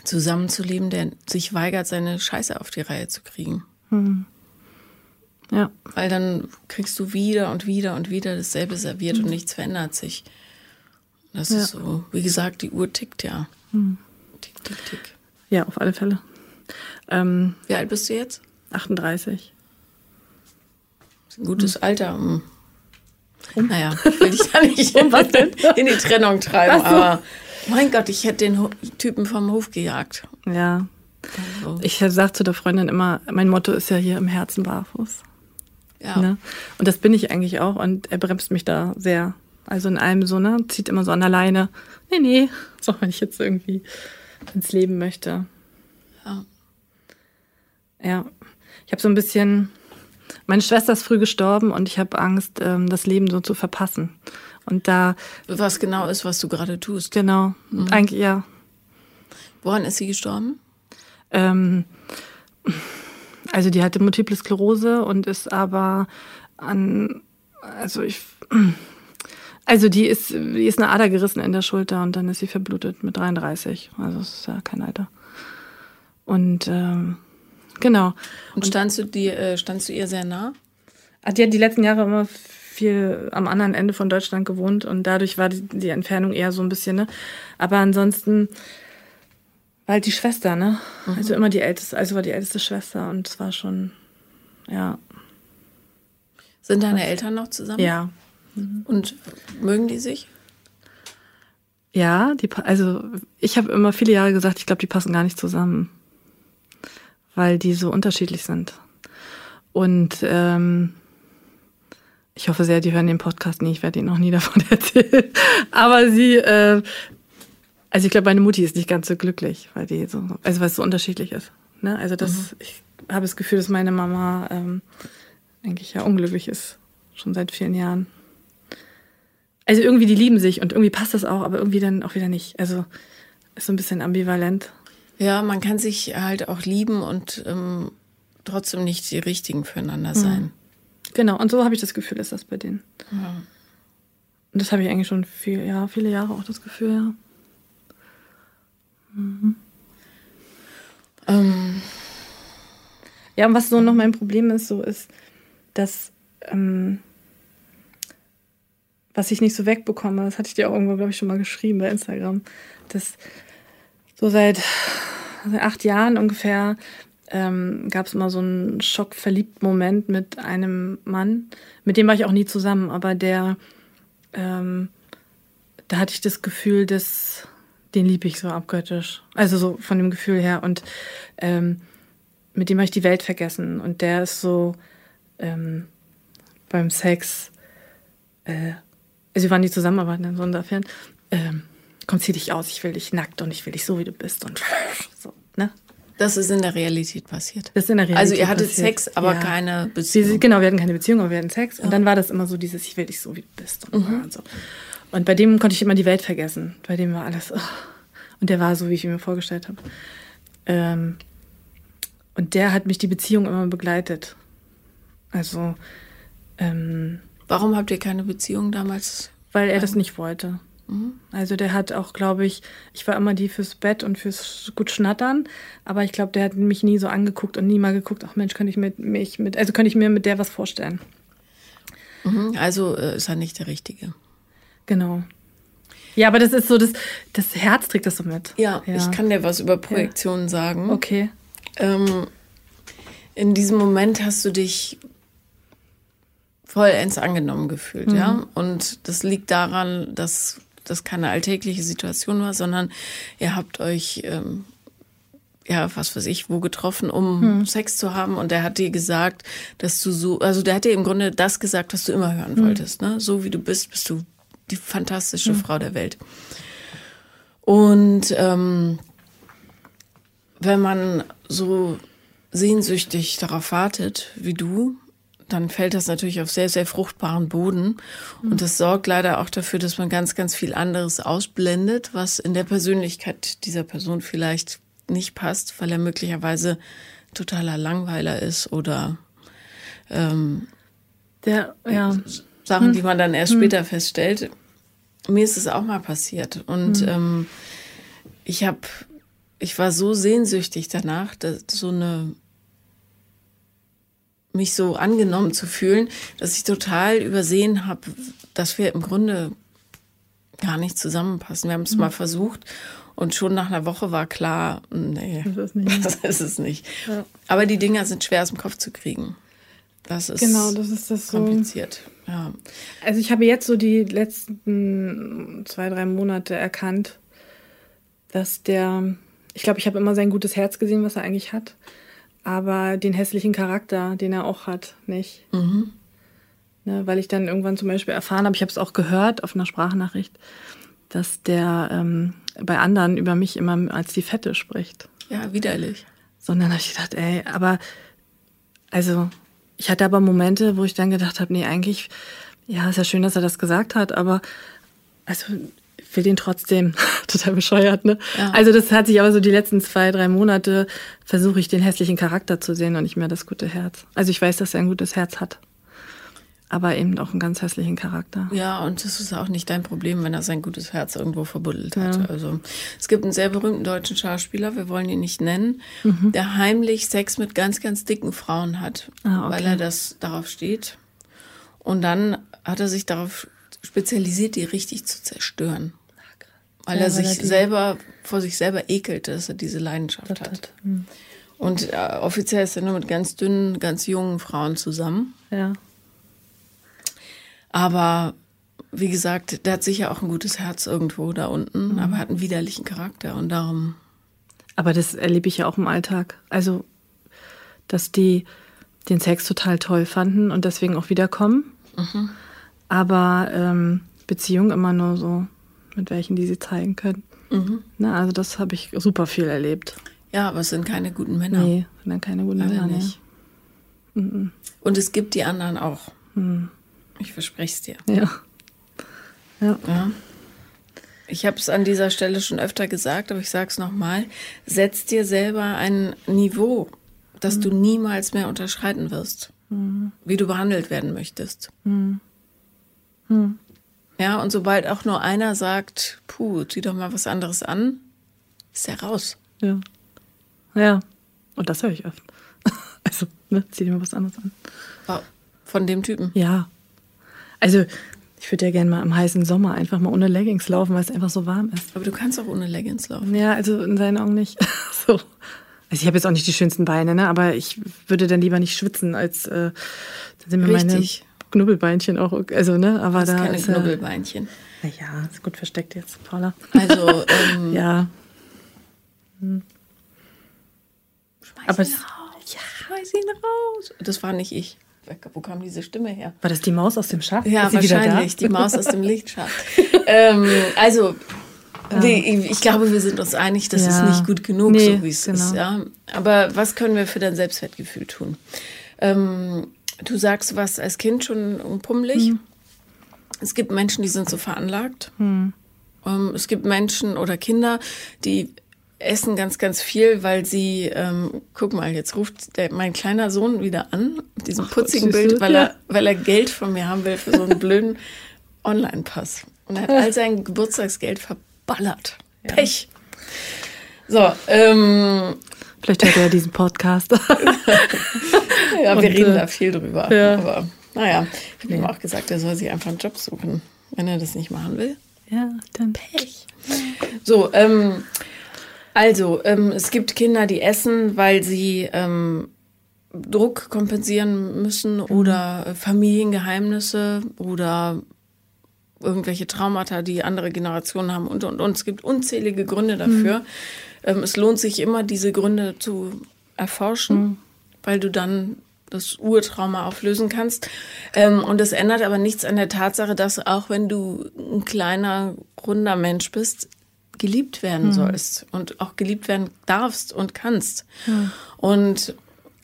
zusammenzuleben, der sich weigert, seine Scheiße auf die Reihe zu kriegen. Ja. Weil dann kriegst du wieder und wieder und wieder dasselbe serviert Mhm. und nichts verändert sich. Das ist so, wie gesagt, die Uhr tickt ja. Mhm. Tick, tick, tick. Ja, auf alle Fälle. Ähm, Wie alt bist du jetzt? 38. Ist ein gutes Alter. Um, Naja, ich will dich da nicht Um was denn? in die Trennung treiben, so. aber mein Gott, ich hätte den Typen vom Hof gejagt. Ja. Also, Ich sag zu der Freundin immer, mein Motto ist ja hier im Herzen barfuß. ja. Ne? Und das bin ich eigentlich auch und er bremst mich da sehr. Also in allem so, ne? Zieht immer so an der Leine. Nee, nee. So, wenn ich jetzt irgendwie ins Leben möchte. Ja. Ja. Ich habe so ein bisschen. Meine Schwester ist früh gestorben und ich habe Angst, ähm, das Leben so zu verpassen. Und da, Was genau ist, was du gerade tust. genau, eigentlich ja. Woran ist sie gestorben? Ähm, also die hatte Multiple Sklerose und ist aber an, also ich, also die ist, die ist eine Ader gerissen in der Schulter und dann ist sie verblutet mit 33. Also das ist ja kein Alter. Und ähm, genau. Und standst du, dir, äh, standst du ihr sehr nah? Ah, Die hat die letzten Jahre immer viel am anderen Ende von Deutschland gewohnt und dadurch war die, die Entfernung eher so ein bisschen, ne? Aber ansonsten war halt die Schwester, ne? Also immer die älteste, also war die älteste Schwester und es war schon, ja, Sind deine Eltern noch zusammen? ja, Und mögen die sich? Ja, die, also ich habe immer viele Jahre gesagt, ich glaube, die passen gar nicht zusammen, weil die so unterschiedlich sind. Und ähm, ich hoffe sehr, die hören den Podcast nie. Ich werde ihnen noch nie davon erzählen. Aber sie, äh, also ich glaube, meine Mutti ist nicht ganz so glücklich, weil die so, also weil es so unterschiedlich ist. Ne? Also das, mhm. ich habe das Gefühl, dass meine Mama ähm, eigentlich ja unglücklich ist, schon seit vielen Jahren. Also irgendwie, die lieben sich und irgendwie passt das auch, aber irgendwie dann auch wieder nicht. Also ist so ein bisschen ambivalent. Ja, man kann sich halt auch lieben und ähm, trotzdem nicht die richtigen füreinander sein. Mhm. Genau, und so habe ich das Gefühl, ist das bei denen. Ja. Und das habe ich eigentlich schon viel, ja, viele Jahre auch das Gefühl, ja. Mhm. Ähm. Ja, und was so noch mein Problem ist, so ist, dass ähm, was ich nicht so wegbekomme, das hatte ich dir auch irgendwo, glaube ich, schon mal geschrieben bei Instagram, dass so seit, seit acht Jahren ungefähr ähm, gab es immer so einen schockverliebten Moment mit einem Mann. Mit dem war ich auch nie zusammen, aber der, ähm, da hatte ich das Gefühl, dass den liebe ich so abgöttisch. Also so von dem Gefühl her. Und ähm, mit dem habe ich die Welt vergessen. Und der ist so ähm, beim Sex, äh, also wir waren nie zusammen, aber in so insofern, ähm, komm, zieh dich aus, ich will dich nackt und ich will dich so, wie du bist. Und so, ne? Das ist in der Realität passiert. Das ist in der Realität Also ihr hattet passiert. Sex, aber ja. keine Beziehung. Genau, wir hatten keine Beziehung, aber wir hatten Sex. Und dann war das immer so dieses, ich will dich so, wie du bist. Und, mhm. und, so. und bei dem konnte ich immer die Welt vergessen. Bei dem war alles, oh. und der war so, wie ich ihn mir vorgestellt habe. Ähm, und der hat mich die Beziehung immer begleitet. Also, ähm, Warum habt ihr keine Beziehung damals? Weil er das nicht wollte. Mhm. Also der hat auch, glaube ich, ich war immer die fürs Bett und fürs gut schnattern, aber ich glaube, der hat mich nie so angeguckt und nie mal geguckt, ach Mensch, könnte ich mit mich mit, also könnte ich mir mit der was vorstellen. Mhm. Also äh, ist er nicht der Richtige. Genau. Ja, aber das ist so, das, das Herz trägt das so mit. Ja, ja. ich kann dir was über Projektionen ja. sagen. Okay. Ähm, in diesem Moment hast du dich vollends angenommen gefühlt, mhm. ja. Und das liegt daran, dass das keine alltägliche Situation war, sondern ihr habt euch, ähm, ja, was weiß ich, wo getroffen, um hm. Sex zu haben. Und er hat dir gesagt, dass du so, also der hat dir im Grunde das gesagt, was du immer hören hm. wolltest. Ne? So wie du bist, bist du die fantastische hm. Frau der Welt. Und ähm, wenn man so sehnsüchtig darauf wartet, wie du, dann fällt das natürlich auf sehr, sehr fruchtbaren Boden. Und das sorgt leider auch dafür, dass man ganz, ganz viel anderes ausblendet, was in der Persönlichkeit dieser Person vielleicht nicht passt, weil er möglicherweise totaler Langweiler ist oder ähm, der, ja. Sachen, die hm. man dann erst hm. später feststellt. Mir ist es auch mal passiert. Und hm. ähm, ich habe, ich war so sehnsüchtig danach, dass so eine mich so angenommen zu fühlen, dass ich total übersehen habe, dass wir im Grunde gar nicht zusammenpassen. Wir haben es mhm. mal versucht und schon nach einer Woche war klar, nee, das ist, nicht. das ist es nicht. Ja. Aber die Dinger sind schwer aus dem Kopf zu kriegen. Das ist genau, das ist das kompliziert. So. Ja. Also ich habe jetzt so die letzten zwei, drei Monate erkannt, dass der, ich glaube, ich habe immer sein gutes Herz gesehen, was er eigentlich hat aber den hässlichen Charakter, den er auch hat, nicht. Mhm. Ne, weil ich dann irgendwann zum Beispiel erfahren habe, ich habe es auch gehört auf einer Sprachnachricht, dass der ähm, bei anderen über mich immer als die Fette spricht. Ja, widerlich. Sondern habe ich gedacht, ey, aber also ich hatte aber Momente, wo ich dann gedacht habe, nee, eigentlich, ja, ist ja schön, dass er das gesagt hat, aber also will den trotzdem. Total bescheuert, ne? Ja. Also das hat sich aber so die letzten zwei, drei Monate versuche ich den hässlichen Charakter zu sehen und nicht mehr das gute Herz. Also ich weiß, dass er ein gutes Herz hat. Aber eben auch einen ganz hässlichen Charakter. Ja, und das ist auch nicht dein Problem, wenn er sein gutes Herz irgendwo verbuddelt hat. Ja. Also es gibt einen sehr berühmten deutschen Schauspieler, wir wollen ihn nicht nennen, mhm. der heimlich Sex mit ganz, ganz dicken Frauen hat, ah, okay. weil er das darauf steht. Und dann hat er sich darauf spezialisiert, die richtig zu zerstören. Weil ja, er sich selber vor sich selber ekelt, dass er diese Leidenschaft hat. hat. Hm. Und äh, offiziell ist er nur mit ganz dünnen, ganz jungen Frauen zusammen. Ja. Aber wie gesagt, der hat sicher auch ein gutes Herz irgendwo da unten, Mhm. aber hat einen widerlichen Charakter und darum. Aber das erlebe ich ja auch im Alltag. Also, dass die den Sex total toll fanden und deswegen auch wiederkommen. Aber ähm, Beziehung immer nur so, mit welchen die sie zeigen können. Na, also das habe ich super viel erlebt. Ja, aber es sind keine guten Männer. Nee, sind dann keine guten Männer. Nee. nicht. Und es gibt die anderen auch. Ich verspreche es dir. Ja. Ja. Ja. Ich habe es an dieser Stelle schon öfter gesagt, aber ich sage es nochmal. Setz dir selber ein Niveau, das du niemals mehr unterschreiten wirst, wie du behandelt werden möchtest. Ja, und sobald auch nur einer sagt, puh, zieh doch mal was anderes an, ist er raus. Ja. Ja. Und das höre ich oft. Also, ne, zieh dir mal was anderes an. Wow. Von dem Typen. Ja. Also, ich würde ja gerne mal im heißen Sommer einfach mal ohne Leggings laufen, weil es einfach so warm ist. Aber du kannst auch ohne Leggings laufen. Ja, also in seinen Augen nicht. so. Also ich habe jetzt auch nicht die schönsten Beine, ne? aber ich würde dann lieber nicht schwitzen, als äh, dann sind mir Richtig. meine Knubbelbeinchen auch, also ne, aber Das ist da keine ist ja, Knubbelbeinchen. Naja, ist gut versteckt jetzt, Paula. Also, ähm, Ja, schmeiß aber ihn raus. Ja, schmeiß ihn raus. Das war nicht ich. Wo kam diese Stimme her? war das die Maus aus dem Schacht? Ja, Ist wahrscheinlich. Die Maus aus dem Lichtschacht. ähm, also, die, ich glaube, wir sind uns einig, das ist Ja. nicht gut genug, Nee, so wie es ist. genau. Ja? Aber was können wir für dein Selbstwertgefühl tun? Ähm, du sagst, warst als Kind schon pummelig. Mhm. Es gibt Menschen, die sind so veranlagt. Mhm. Ähm, es gibt Menschen oder Kinder, die essen ganz, ganz viel, weil sie, ähm, guck mal, jetzt ruft der, mein kleiner Sohn wieder an, mit diesem putzigen siehst du? Bild, weil, Ja. er, weil er Geld von mir haben will für so einen blöden Online-Pass. Und er hat all sein Geburtstagsgeld verballert. Pech. So, ähm, Vielleicht hört er ja diesen Podcast. ja, wir Und, reden äh, da viel drüber. ja. Aber naja, ich habe ihm auch gesagt, er soll sich einfach einen Job suchen, wenn er das nicht machen will. ja, dann. Pech. So, ähm, also, ähm, es gibt Kinder, die essen, weil sie ähm, Druck kompensieren müssen oder äh, Familiengeheimnisse oder irgendwelche Traumata, die andere Generationen haben und, und, und. Es gibt unzählige Gründe dafür. Ähm, es lohnt sich immer, diese Gründe zu erforschen, weil du dann das Urtrauma auflösen kannst. Ähm, und das ändert aber nichts an der Tatsache, dass auch wenn du ein kleiner, runder Mensch bist, geliebt werden sollst und auch geliebt werden darfst und kannst. Und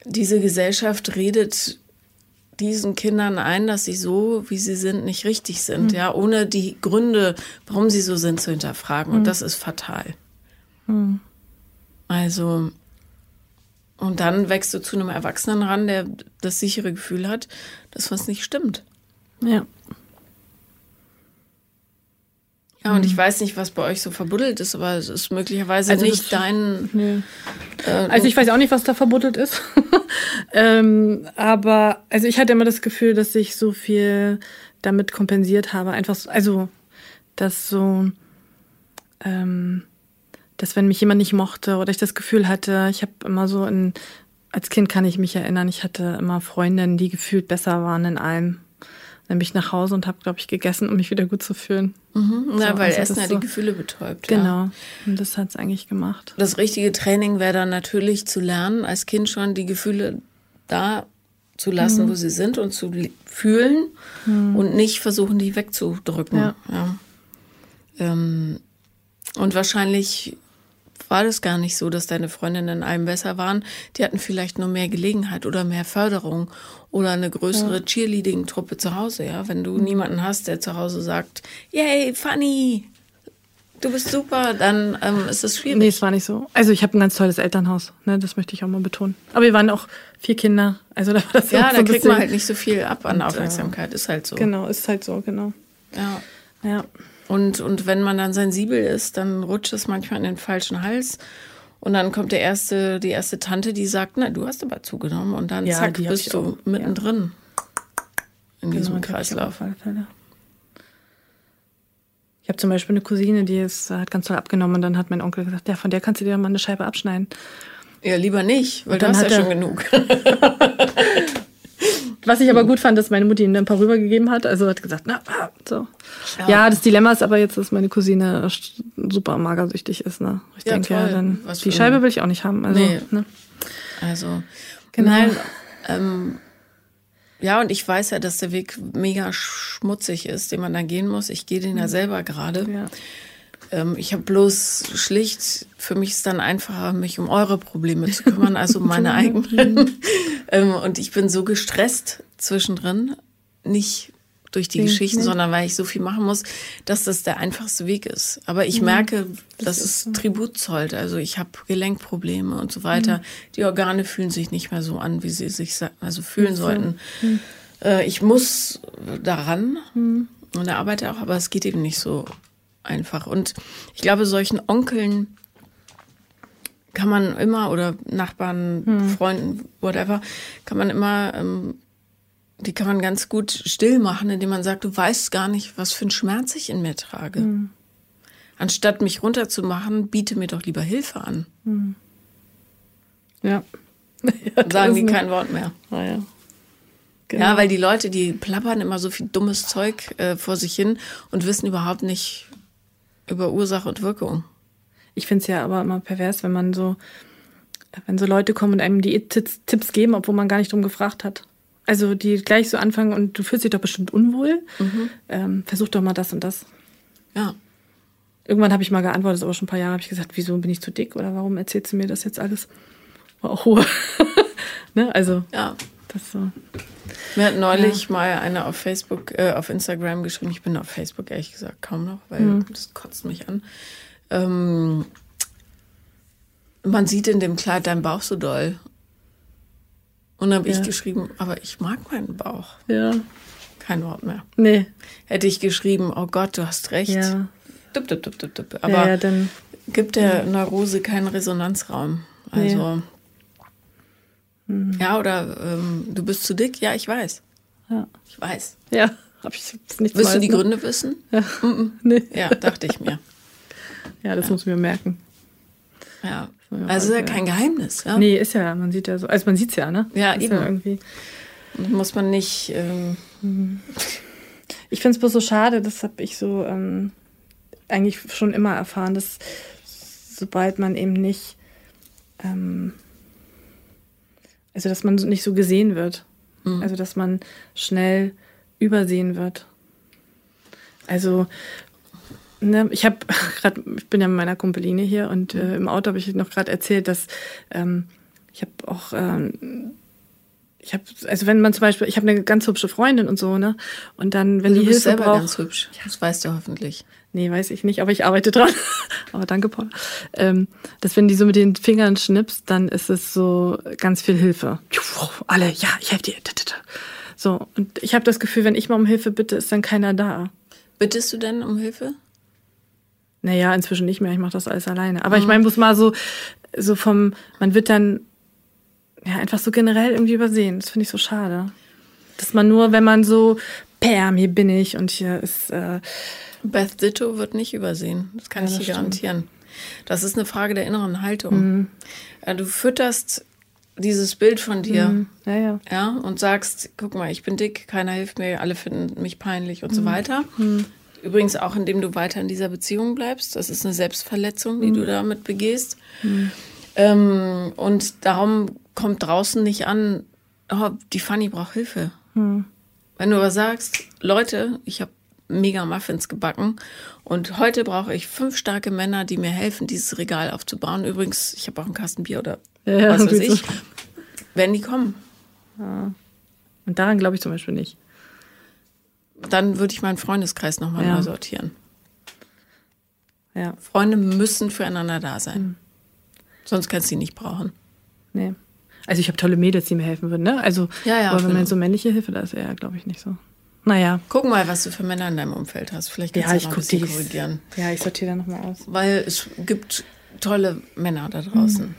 diese Gesellschaft redet diesen Kindern ein, dass sie so, wie sie sind, nicht richtig sind, ja, ohne die Gründe, warum sie so sind, zu hinterfragen. Und das ist fatal. Also, und dann wächst du zu einem Erwachsenen ran, der das sichere Gefühl hat, dass was nicht stimmt. Ja. Ja, und ich weiß nicht, was bei euch so verbuddelt ist, aber es ist möglicherweise Also nicht dein. Nee. Also ich weiß auch nicht, was da verbuddelt ist. ähm, aber also ich hatte immer das Gefühl, dass ich so viel damit kompensiert habe. Einfach so, also dass so, ähm, dass wenn mich jemand nicht mochte oder ich das Gefühl hatte, ich habe immer so in, als Kind kann ich mich erinnern, ich hatte immer Freundinnen, die gefühlt besser waren in allem. Dann bin ich nach Hause und habe, glaube ich, gegessen, um mich wieder gut zu fühlen. Mhm, So, weil also Essen ja so- die Gefühle betäubt. Ja. Genau. Und das hat's eigentlich gemacht. Das richtige Training wäre dann natürlich zu lernen, als Kind schon die Gefühle da zu lassen, wo sie sind und zu fühlen und nicht versuchen, die wegzudrücken. Ja. Ja. Ähm, und wahrscheinlich war das gar nicht so, dass deine Freundinnen in allem besser waren. Die hatten vielleicht nur mehr Gelegenheit oder mehr Förderung oder eine größere Cheerleading-Truppe zu Hause. Ja, wenn du niemanden hast, der zu Hause sagt, yay, funny, du bist super, dann ähm, ist es schwierig. Nee, es war nicht so. Also ich habe ein ganz tolles Elternhaus, ne? das möchte ich auch mal betonen. Aber wir waren auch vier Kinder, also da war das Ja, da so kriegt man halt nicht so viel ab an Und, Aufmerksamkeit, ist halt so. Genau, ist halt so, genau. Ja. Ja. Und, und wenn man dann sensibel ist, dann rutscht es manchmal in den falschen Hals. Und dann kommt der erste, die erste Tante, die sagt, na, du hast aber zugenommen. Und dann Ja, zack, bist du auch, mittendrin in diesem Genau, ich auch Kreislauf. Ich habe zum Beispiel eine Cousine, die ist, hat ganz toll abgenommen und dann hat mein Onkel gesagt, ja, von der kannst du dir mal eine Scheibe abschneiden. Ja, lieber nicht, weil Und du dann hast ja schon genug. Was ich aber gut fand, dass meine Mutti ihm ein paar rübergegeben hat. Also hat gesagt, na, ah, so. Ja. ja. das Dilemma ist aber jetzt, dass meine Cousine super magersüchtig ist. Ne? Ich ja, denke, toll. ja, dann Was die Scheibe will ich auch nicht haben. Also, nee. ne? also genau. Nein, ähm, ja, und ich weiß ja, dass der Weg mega schmutzig ist, den man da gehen muss. Ich gehe den ja mhm. selber gerade. Ja. Ähm, ich habe bloß schlicht, für mich ist dann einfacher, mich um eure Probleme zu kümmern, also meine eigenen. ähm, und ich bin so gestresst zwischendrin, nicht durch die Geschichten, sondern weil ich so viel machen muss, dass das der einfachste Weg ist. Aber ich mhm. merke, dass das es so. Tribut zollt. Also ich habe Gelenkprobleme und so weiter. Mhm. Die Organe fühlen sich nicht mehr so an, wie sie sich also fühlen so. sollten. Mhm. Äh, ich muss daran mhm. und arbeite auch, aber es geht eben nicht so einfach. Und ich glaube, solchen Onkeln kann man immer oder Nachbarn, hm. Freunden, whatever, kann man immer, ähm, die kann man ganz gut still machen, indem man sagt, du weißt gar nicht, was für einen Schmerz ich in mir trage. Hm. Anstatt mich runterzumachen, biete mir doch lieber Hilfe an. Hm. Ja. ja Sagen die kein Wort mehr. Ah, ja. Genau. Ja, weil die Leute, die plappern immer so viel dummes Zeug äh, vor sich hin und wissen überhaupt nicht, über Ursache und Wirkung. Ich finde es ja aber immer pervers, wenn man so, wenn so Leute kommen und einem die Tipps geben, obwohl man gar nicht drum gefragt hat. Also die gleich so anfangen und du fühlst dich doch bestimmt unwohl. Mhm. Ähm, versuch doch mal das und das. Ja. Irgendwann habe ich mal geantwortet, das ist aber schon ein paar Jahre, habe ich gesagt, wieso bin ich zu dick oder warum erzählst du mir das jetzt alles? War auch hohe. ne? Also, ja. Das so. Mir hat neulich ja. mal einer auf Facebook, äh, auf Instagram geschrieben, ich bin auf Facebook ehrlich gesagt kaum noch, weil mhm. das kotzt mich an. Ähm, man sieht in dem Kleid deinen Bauch so doll. Und dann habe ja. ich geschrieben, aber ich mag meinen Bauch. Ja. Kein Wort mehr. Nee. Hätte ich geschrieben, oh Gott, du hast recht. Ja. Dup, dup, dup, dup, dup. Aber ja, dann, gibt der Neurose keinen Resonanzraum. Also nee. Mhm. Ja, oder ähm, du bist zu dick? Ja, ich weiß. Ja. Ich weiß. Ja, habe ich nicht Willst du die Gründe wissen? Ja. Mm -mm. Nee. Ja, dachte ich mir. ja, das ja. muss ich mir merken. Ja. Also ist ja kein Geheimnis. Ja? Nee, ist ja, man sieht ja so, also man sieht es ja, ne? Ja, ist eben. Ja irgendwie. Muss man nicht. Ähm mhm. ich finde es bloß so schade, das habe ich so ähm, eigentlich schon immer erfahren, dass sobald man eben nicht ähm, also, dass man nicht so gesehen wird. Mhm. Also, dass man schnell übersehen wird. Also, ne, ich habe gerade, ich bin ja mit meiner Kumpeline hier und äh, im Auto habe ich noch gerade erzählt, dass ähm, ich habe auch ähm, ich habe, also wenn man zum Beispiel, ich habe eine ganz hübsche Freundin und so, ne? Und dann, wenn du die Hilfe selber braucht, ganz hübsch. Das weißt du hoffentlich. Nee, weiß ich nicht, aber ich arbeite dran. aber danke, Paul. Ähm, dass wenn die so mit den Fingern schnippst, dann ist es so ganz viel Hilfe. Alle, ja, ich helfe dir. So, und ich habe das Gefühl, wenn ich mal um Hilfe bitte, ist dann keiner da. Bittest du denn um Hilfe? Naja, inzwischen nicht mehr. Ich mache das alles alleine. Aber mhm. ich meine, muss mal so, so vom, man wird dann ja, einfach so generell irgendwie übersehen. Das finde ich so schade. Dass man nur, wenn man so, Pam, hier bin ich und hier ist. Äh Beth Ditto wird nicht übersehen. Das kann ja, ich dir garantieren. Das ist eine Frage der inneren Haltung. Mhm. Äh, du fütterst dieses Bild von dir. Mhm. Ja, ja. ja, und sagst, guck mal, ich bin dick, keiner hilft mir, alle finden mich peinlich und mhm. so weiter. Mhm. Übrigens auch, indem du weiter in dieser Beziehung bleibst. Das ist eine Selbstverletzung, die mhm. du damit begehst. Mhm. Ähm, und darum kommt draußen nicht an, oh, die Fanny braucht Hilfe. Hm. Wenn du aber sagst, Leute, ich habe mega Muffins gebacken und heute brauche ich fünf starke Männer, die mir helfen, dieses Regal aufzubauen. Übrigens, ich habe auch einen Kasten Bier oder ja, was weiß ich. Wenn die kommen. Ja. Und daran glaube ich zum Beispiel nicht. Dann würde ich meinen Freundeskreis nochmal ja. neu sortieren. Ja. Freunde müssen füreinander da sein. Hm. Sonst kannst du sie nicht brauchen. Nee. Also ich habe tolle Mädels, die mir helfen würden, ne? Also, ja, ja, aber wenn man so männliche Hilfe, da ist er, glaube ich, nicht so. Naja. Guck mal, was du für Männer in deinem Umfeld hast. Vielleicht kannst ja, du noch ein bisschen korrigieren. Ja, ich sortiere da nochmal aus. Weil es gibt tolle Männer da draußen.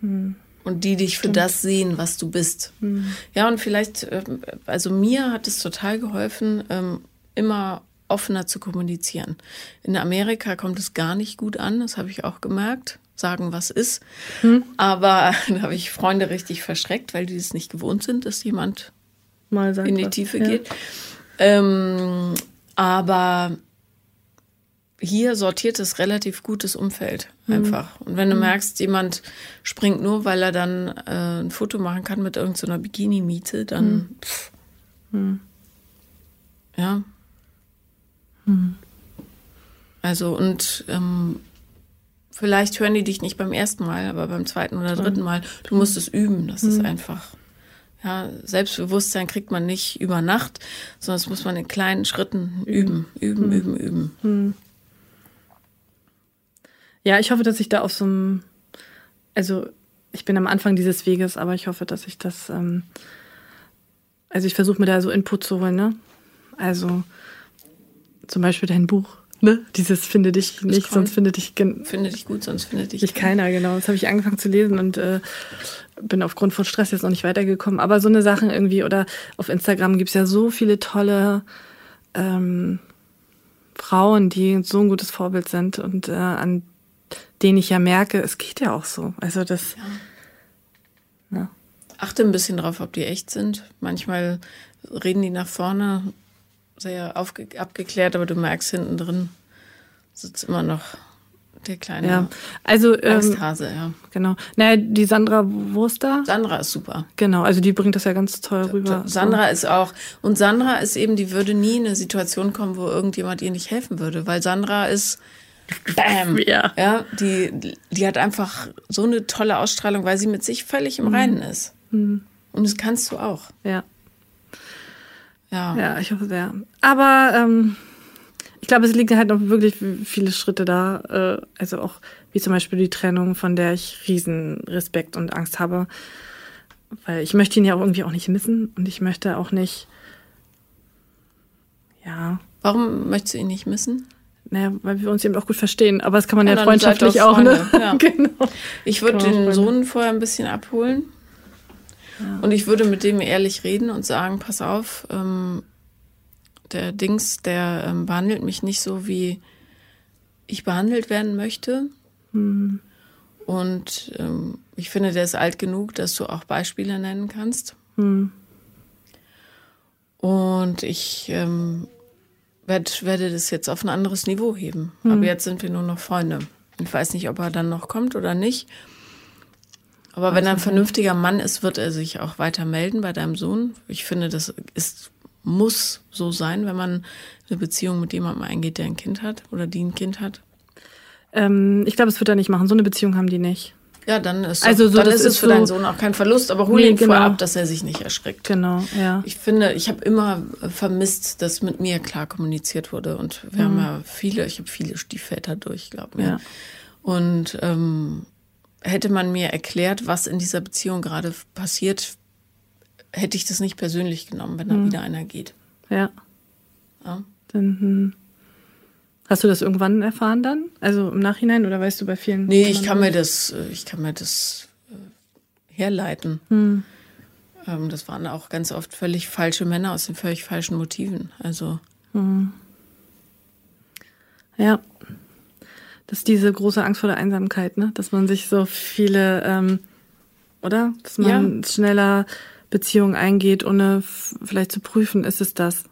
Hm. Hm. Und die dich für Stimmt. das sehen, was du bist. Hm. Ja, und vielleicht, ähm, also mir hat es total geholfen, ähm, immer offener zu kommunizieren. In Amerika kommt es gar nicht gut an, das habe ich auch gemerkt sagen, was ist. Hm. Aber da habe ich Freunde richtig verschreckt, weil die es nicht gewohnt sind, dass jemand mal in die was. Tiefe ja. geht. Ähm, aber hier sortiert es relativ gutes Umfeld Mhm. einfach. Und wenn du merkst, jemand springt nur, weil er dann äh, ein Foto machen kann mit irgendeiner Bikini-Miete, dann Mhm. pff. ja. Mhm. Also und ähm, vielleicht hören die dich nicht beim ersten Mal, aber beim zweiten oder dritten Mal. Du musst es üben. Das Mhm. ist einfach. Ja, Selbstbewusstsein kriegt man nicht über Nacht, sondern das muss man in kleinen Schritten üben, üben, üben, üben. Ja, ich hoffe, dass ich da auf so einem, also ich bin am Anfang dieses Weges, aber ich hoffe, dass ich das, ähm, also ich versuche mir da so Input zu holen, ne? Also zum Beispiel dein Buch, ne? Dieses finde dich nicht, sonst finde dich Finde dich gut, sonst findet dich dich keiner, genau. Das habe ich angefangen zu lesen und äh, bin aufgrund von Stress jetzt noch nicht weitergekommen. Aber so eine Sachen irgendwie, oder auf Instagram gibt's ja so viele tolle ähm, Frauen, die so ein gutes Vorbild sind und äh, an denen ich ja merke, es geht ja auch so. Also das, ja. Achte ein bisschen drauf, ob die echt sind. Manchmal reden die nach vorne sehr abgeklärt, aber du merkst hinten drin sitzt immer noch der kleine ja. Also, ähm, Angsthase, ja. genau. Naja, die Sandra Wurster, Sandra ist super. genau, also die bringt das ja ganz toll rüber. Sandra ist auch, und Sandra ist eben, die würde nie in eine Situation kommen, wo irgendjemand ihr nicht helfen würde, weil Sandra ist, bam, Ja. ja, die, die hat einfach so eine tolle Ausstrahlung, weil sie mit sich völlig im Reinen ist. Und das kannst du auch. Ja. Ja. Ja, ich hoffe sehr. Aber ähm, ich glaube, es liegen halt noch wirklich viele Schritte da. Äh, also auch wie zum Beispiel die Trennung, von der ich riesen Respekt und Angst habe. Weil ich möchte ihn ja auch irgendwie auch nicht missen und ich möchte auch nicht. Ja, Warum möchtest du ihn nicht missen? naja, weil wir uns eben auch gut verstehen. Aber das kann man ja, freundschaftlich auch, ne? Ja. genau. Ich würde den. Sohn vorher ein bisschen abholen. Und ich würde mit dem ehrlich reden und sagen, pass auf, ähm, der Dings, der ähm, behandelt mich nicht so, wie ich behandelt werden möchte. Hm. Und ähm, ich finde, der ist alt genug, dass du auch Beispiele nennen kannst. Hm. Und ich ähm, werd, werde das jetzt auf ein anderes Niveau heben. Hm. Aber jetzt sind wir nur noch Freunde. Ich weiß nicht, ob er dann noch kommt oder nicht. Aber wenn er ein vernünftiger Mann ist, wird er sich auch weiter melden bei deinem Sohn. Ich finde, das ist, muss so sein, wenn man eine Beziehung mit jemandem eingeht, der ein Kind hat oder die ein Kind hat. Ähm, ich glaube, es wird er nicht machen. So eine Beziehung haben die nicht. Ja, dann ist, Also doch, so, dann das ist es für so- deinen Sohn auch kein Verlust. Aber hol Nee, ihn genau. vorab, dass er sich nicht erschreckt. Genau, ja. Ich finde, ich habe immer äh, vermisst, dass mit mir klar kommuniziert wurde. Und wir haben ja viele, ich habe viele Stiefväter durch, glaub mir. Mhm. Ja. Und ähm, hätte man mir erklärt, was in dieser Beziehung gerade passiert, hätte ich das nicht persönlich genommen, wenn da Mhm. wieder einer geht. Ja. Ja. Dann, hm. Hast du das irgendwann erfahren dann? Also im Nachhinein oder weißt du bei vielen? Nee, ich kann mir das, äh, ich kann mir das äh, herleiten. Hm. Ähm, das waren auch ganz oft völlig falsche Männer aus den völlig falschen Motiven. Also Ja. Das ist diese große Angst vor der Einsamkeit, ne? Dass man sich so viele, ähm, oder? Dass man schneller Beziehungen eingeht, ohne vielleicht zu prüfen, ist es das?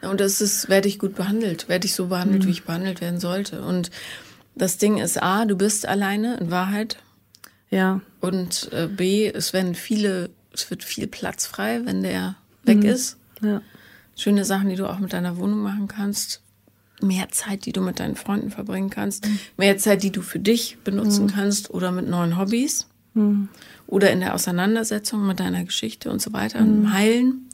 Und das ist, werde ich gut behandelt, werde ich so behandelt, wie ich behandelt werden sollte. Und das Ding ist A, du bist alleine in Wahrheit. Ja. Und äh, B, es werden viele, es wird viel Platz frei, wenn der weg ist. Ja. Schöne Sachen, die du auch mit deiner Wohnung machen kannst. Mehr Zeit, die du mit deinen Freunden verbringen kannst. Mehr Zeit, die du für dich benutzen kannst oder mit neuen Hobbys. Oder in der Auseinandersetzung mit deiner Geschichte und so weiter. Im Heilen.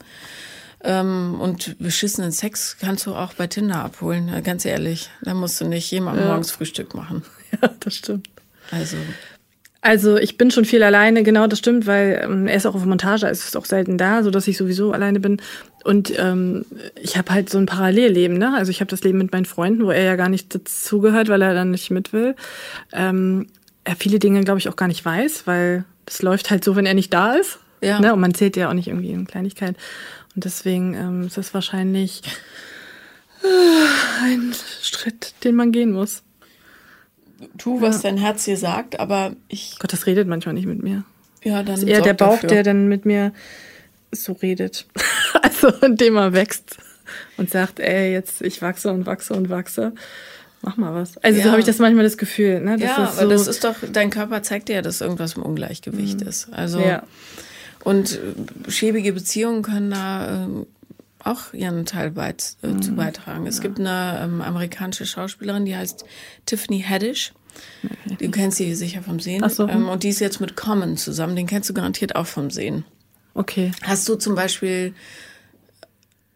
Ähm, und beschissenen Sex kannst du auch bei Tinder abholen, äh, ganz ehrlich. Da musst du nicht jemand morgens Frühstück machen. Ja, das stimmt. Also, Also ich bin schon viel alleine, genau, das stimmt, weil ähm, er ist auch auf Montage, also ist auch selten da, so dass ich sowieso alleine bin. Und ähm, ich habe halt so ein Parallelleben, ne? Also ich habe das Leben mit meinen Freunden, wo er ja gar nicht dazugehört, weil er dann nicht mit will. Ähm, er viele Dinge, glaube ich, auch gar nicht weiß, weil das läuft halt so, wenn er nicht da ist. Ja. Ne? Und man zählt ja auch nicht irgendwie in Kleinigkeit. Und deswegen ähm, ist das wahrscheinlich äh, ein Schritt, den man gehen muss. Tu, was dein Herz dir sagt, aber ich, Gott, das redet manchmal nicht mit mir. ja, dann. Ist eher der Bauch, dafür. der dann mit mir so redet. Also indem er wächst und sagt, ey, jetzt ich wachse und wachse und wachse. Mach mal was. Also Ja. so habe ich das manchmal das Gefühl. Ne? Das ja, ist aber so, das ist doch, dein Körper zeigt dir ja, dass irgendwas im Ungleichgewicht ist. Also, ja. und äh, schäbige Beziehungen können da ähm, auch ihren Teil weit, äh, Mhm. zu beitragen. Es gibt eine ähm, amerikanische Schauspielerin, die heißt Tiffany Haddish. Du kennst sie sicher vom Sehen. Ach so. Ähm, und die ist jetzt mit Common zusammen. Den kennst du garantiert auch vom Sehen. Okay. Hast du zum Beispiel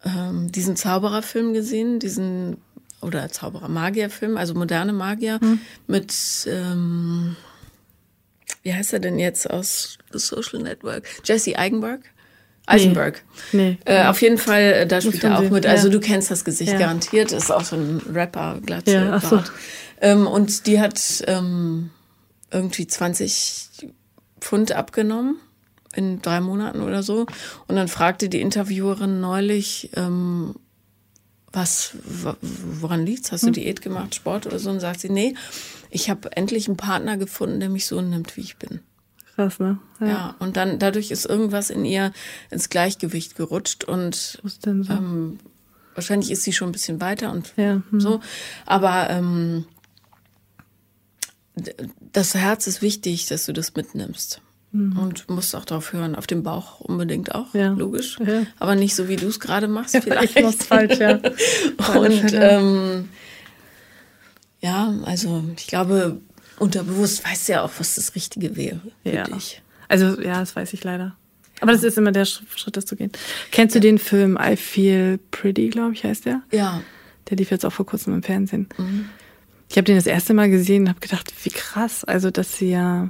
ähm, diesen Zaubererfilm gesehen, diesen oder Zauberer-Magier-Film, also moderne Magier mit ähm, wie heißt er denn jetzt aus The Social Network? Jesse Eisenberg? Eisenberg. Nee. Äh, auf jeden Fall, äh, da spielt er auch mit. Also ja. du kennst das Gesicht Ja. garantiert. Ist auch so ein Rapper, Glatze, Ja, ach so. Ähm, und die hat ähm, irgendwie 20 Pfund abgenommen in drei Monaten oder so. Und dann fragte die Interviewerin neulich, ähm, was, woran liegt's? Hast du Hm. Diät gemacht, Sport oder so? Und sagt sie, nee, ich habe endlich einen Partner gefunden, der mich so nimmt, wie ich bin. Krass, ne? Ja. und dann dadurch ist irgendwas in ihr ins Gleichgewicht gerutscht und Was denn so? ähm, wahrscheinlich ist sie schon ein bisschen weiter und Ja, hm. so. Aber ähm, das Herz ist wichtig, dass du das mitnimmst. Und du musst auch drauf hören, auf dem Bauch unbedingt auch, Mhm. Ja. logisch. Ja. Aber nicht so, wie du es gerade machst, vielleicht. Ich mach's falsch, ja. Und ähm, ja, also ich glaube, unterbewusst weißt du ja auch, was das Richtige wäre für Ja. dich. Also, ja, das weiß ich leider. Aber das ist immer der Sch- Schritt, das zu gehen. Kennst du den Film I Feel Pretty, glaube ich, heißt der? Ja, Der lief jetzt auch vor kurzem im Fernsehen. Ich habe den das erste Mal gesehen und habe gedacht, wie krass, also dass sie ja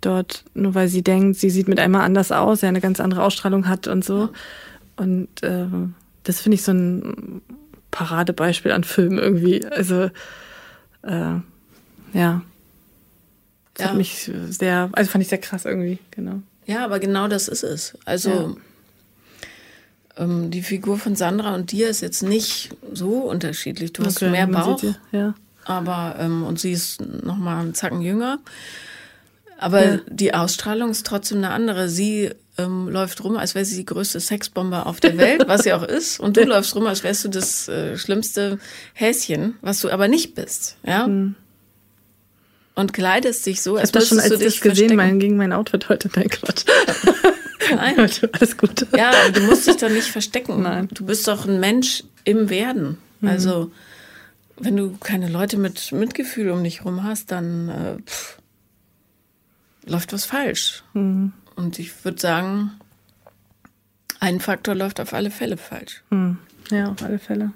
dort, nur weil sie denkt, sie sieht mit einmal anders aus, ja eine ganz andere Ausstrahlung hat und so. Und ähm, das finde ich so ein Paradebeispiel an Film irgendwie. Also äh, ja. Das Ja. hat mich sehr, also fand ich sehr krass irgendwie, genau. Ja, aber genau das ist es. Also ähm, die Figur von Sandra und dir ist jetzt nicht so unterschiedlich. Du hast Okay, mehr man Bauch, Ja. aber ähm, und sie ist noch mal einen Zacken jünger. Aber Ja. die Ausstrahlung ist trotzdem eine andere. Sie ähm, läuft rum, als wäre sie die größte Sexbombe auf der Welt, was sie auch ist. Und du läufst rum, als wärst du das äh, schlimmste Häschen, was du aber nicht bist. Ja. Und kleidest dich so, Hm. Ich als habe das schon müsstest als du das dich gesehen, mein, gegen mein Outfit heute. Nein, Quatsch. Nein. Alles gut. Ja, du musst dich doch nicht verstecken. Nein. Du bist doch ein Mensch im Werden. Also, wenn du keine Leute mit Mitgefühl um dich rum hast, dann äh, pff, läuft was falsch. Und ich würde sagen, ein Faktor läuft auf alle Fälle falsch. Hm. Ja, auf alle Fälle.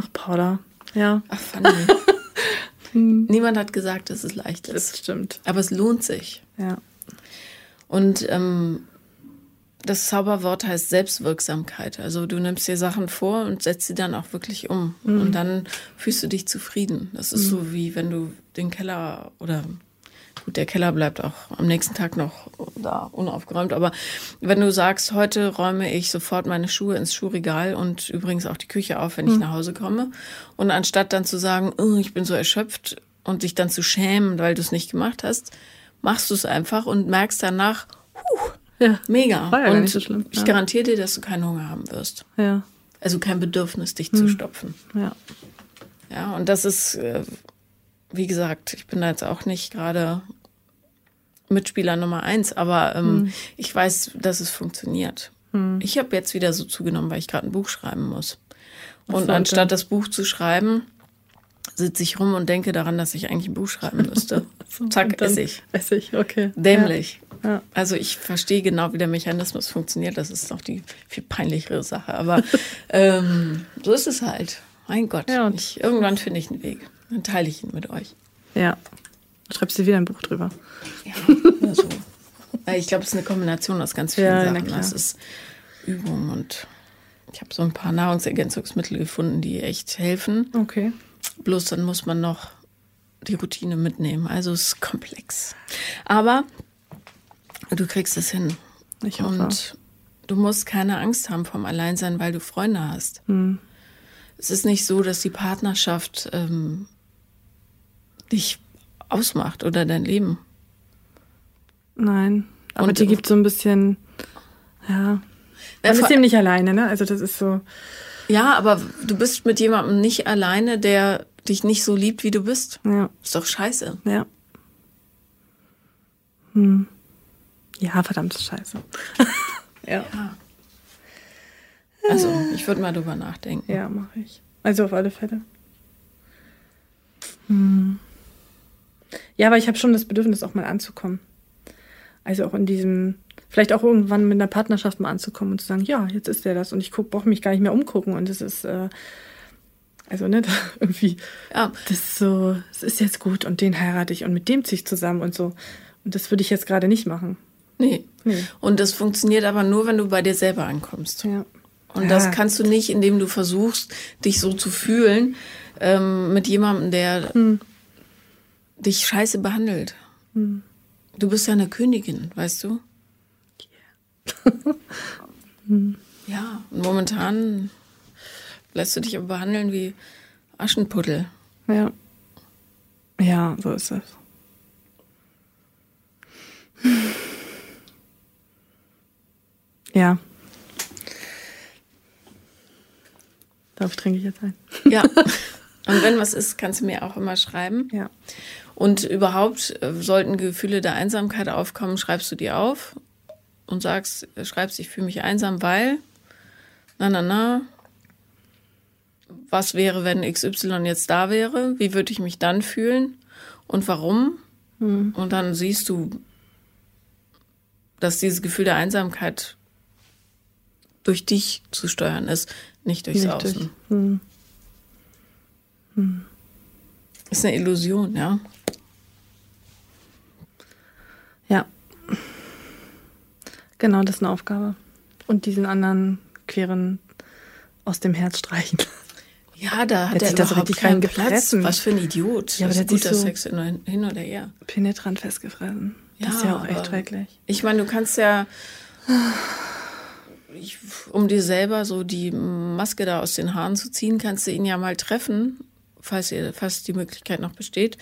Ach, Paula. Ja, Ach, Fanny. Niemand hat gesagt, dass es leicht ist. das stimmt. Aber es lohnt sich. Ja. Und ähm, das Zauberwort heißt Selbstwirksamkeit. Also du nimmst dir Sachen vor und setzt sie dann auch wirklich um. Und dann fühlst du dich zufrieden. Das ist so wie wenn du den Keller oder gut, der Keller bleibt auch am nächsten Tag noch da unaufgeräumt. Aber wenn du sagst, heute räume ich sofort meine Schuhe ins Schuhregal und übrigens auch die Küche auf, wenn ich nach Hause komme. Und anstatt dann zu sagen, oh, ich bin so erschöpft und dich dann zu schämen, weil du es nicht gemacht hast, machst du es einfach und merkst danach, huh, Ja. mega. War ja und nicht so schlimm, ich ja. garantiere dir, dass du keinen Hunger haben wirst. Ja. Also kein Bedürfnis, dich Hm. zu stopfen. Ja. Ja, und das ist, äh, wie gesagt, ich bin da jetzt auch nicht gerade Mitspieler Nummer eins, aber ähm, Hm. ich weiß, dass es funktioniert. Ich habe jetzt wieder so zugenommen, weil ich gerade ein Buch schreiben muss. Und so, anstatt das Buch zu schreiben, sitze ich rum und denke daran, dass ich eigentlich ein Buch schreiben müsste. Zack, esse ich. Esse ich, okay. Dämlich. Ja. Also ich verstehe genau, wie der Mechanismus funktioniert. Das ist noch die viel peinlichere Sache. Aber ähm, so ist es halt. Mein Gott. Ja, ich, irgendwann finde ich einen Weg. Dann teile ich ihn mit euch. Ja. Du schreibst dir wieder ein Buch drüber. Ja, oder so. Ich glaube, es ist eine Kombination aus ganz vielen Ja, Sachen. Das ist Übung und ich habe so ein paar Nahrungsergänzungsmittel gefunden, die echt helfen. Okay. Bloß dann muss man noch die Routine mitnehmen. Also es ist komplex. Aber du kriegst es hin. Ich hoffe. Und du musst keine Angst haben vom Alleinsein, weil du Freunde hast. Hm. Es ist nicht so, dass die Partnerschaft ähm, dich ausmacht oder dein Leben. Nein. Aber Und- die gibt so ein bisschen, ja. Man ist eben nicht alleine, ne? Also das ist so, Ja, aber du bist mit jemandem nicht alleine, der dich nicht so liebt, wie du bist. ja, Ist doch scheiße. ja. Hm. Ja, verdammt scheiße. ja. Also, ich würde mal drüber nachdenken. Ja, mache ich. Also auf alle Fälle. Hm. Ja, aber ich habe schon das Bedürfnis, auch mal anzukommen. Also auch in diesem, vielleicht auch irgendwann mit einer Partnerschaft mal anzukommen und zu sagen, ja, jetzt ist der das und ich brauche mich gar nicht mehr umgucken und es ist, äh, also ne, da irgendwie, Ja, das ist so, es ist jetzt gut und den heirate ich und mit dem ziehe ich zusammen und so. Und das würde ich jetzt gerade nicht machen. nee. Nee. Und das funktioniert aber nur, wenn du bei dir selber ankommst. Ja. Und das Ja. kannst du nicht, indem du versuchst, dich so zu fühlen ähm, mit jemandem, der dich scheiße behandelt. Du bist ja eine Königin, weißt du? ja, und momentan lässt du dich aber behandeln wie Aschenputtel. Ja. Ja, so ist es. Ja. Darauf trinke ich jetzt ein. Ja. und wenn was ist, kannst du mir auch immer schreiben. Ja. Und überhaupt äh, sollten Gefühle der Einsamkeit aufkommen, schreibst du die auf und sagst, äh, schreibst, ich fühle mich einsam, weil, na, na, na, was wäre, wenn XY jetzt da wäre? Wie würde ich mich dann fühlen? Und warum? Und dann siehst du, dass dieses Gefühl der Einsamkeit durch dich zu steuern ist, nicht durchs Nicht Außen. durch- Hm. Ist eine Illusion. Ja. Genau, das ist eine Aufgabe. Und diesen anderen queren aus dem Herz streichen. Ja, da hat Hätte er überhaupt richtig keinen. Platz. Was für ein Idiot. Ja, aber das ist hat guter so- Sex hin oder her. Penetrant festgefressen. Das ist ja auch echt schrecklich. Ich meine, du kannst ja, um dir selber so die Maske da aus den Haaren zu ziehen, kannst du ihn ja mal treffen, falls, ihr, falls die Möglichkeit noch besteht,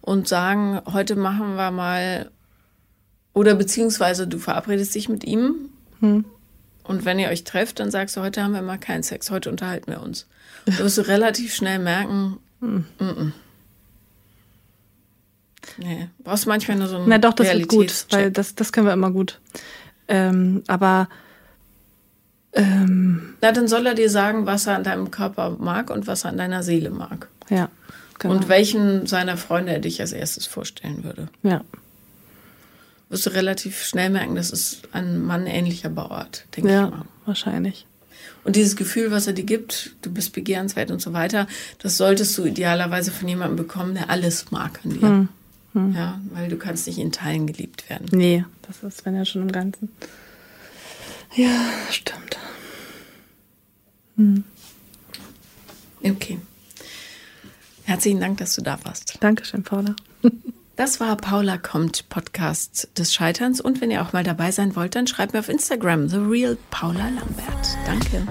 und sagen, heute machen wir mal, oder beziehungsweise du verabredest dich mit ihm Hm. und wenn ihr euch trefft, dann sagst du, heute haben wir mal keinen Sex, heute unterhalten wir uns. Du wirst du relativ schnell merken, Hm. mm -mm. Nee, brauchst manchmal nur so einen Na doch, das wird gut, weil das, das können wir immer gut. Ähm, aber ähm, Na, dann soll er dir sagen, was er an deinem Körper mag und was er an deiner Seele mag. ja, genau. Und welchen seiner Freunde er dich als erstes vorstellen würde. ja, Wirst du relativ schnell merken, das ist ein Mann ähnlicher Bauart, denke ich ja, mal. wahrscheinlich. Und dieses Gefühl, was er dir gibt, du bist begehrenswert und so weiter, das solltest du idealerweise von jemandem bekommen, der alles mag an dir. Hm. Ja, weil du kannst nicht in Teilen geliebt werden. Nee, das ist, wenn ja schon im Ganzen. Ja, stimmt. Okay. Herzlichen Dank, dass du da warst. Dankeschön, Paula. Das war Paula kommt Podcast des Scheiterns und wenn ihr auch mal dabei sein wollt, dann schreibt mir auf Instagram The Real Paula Lambert. Danke.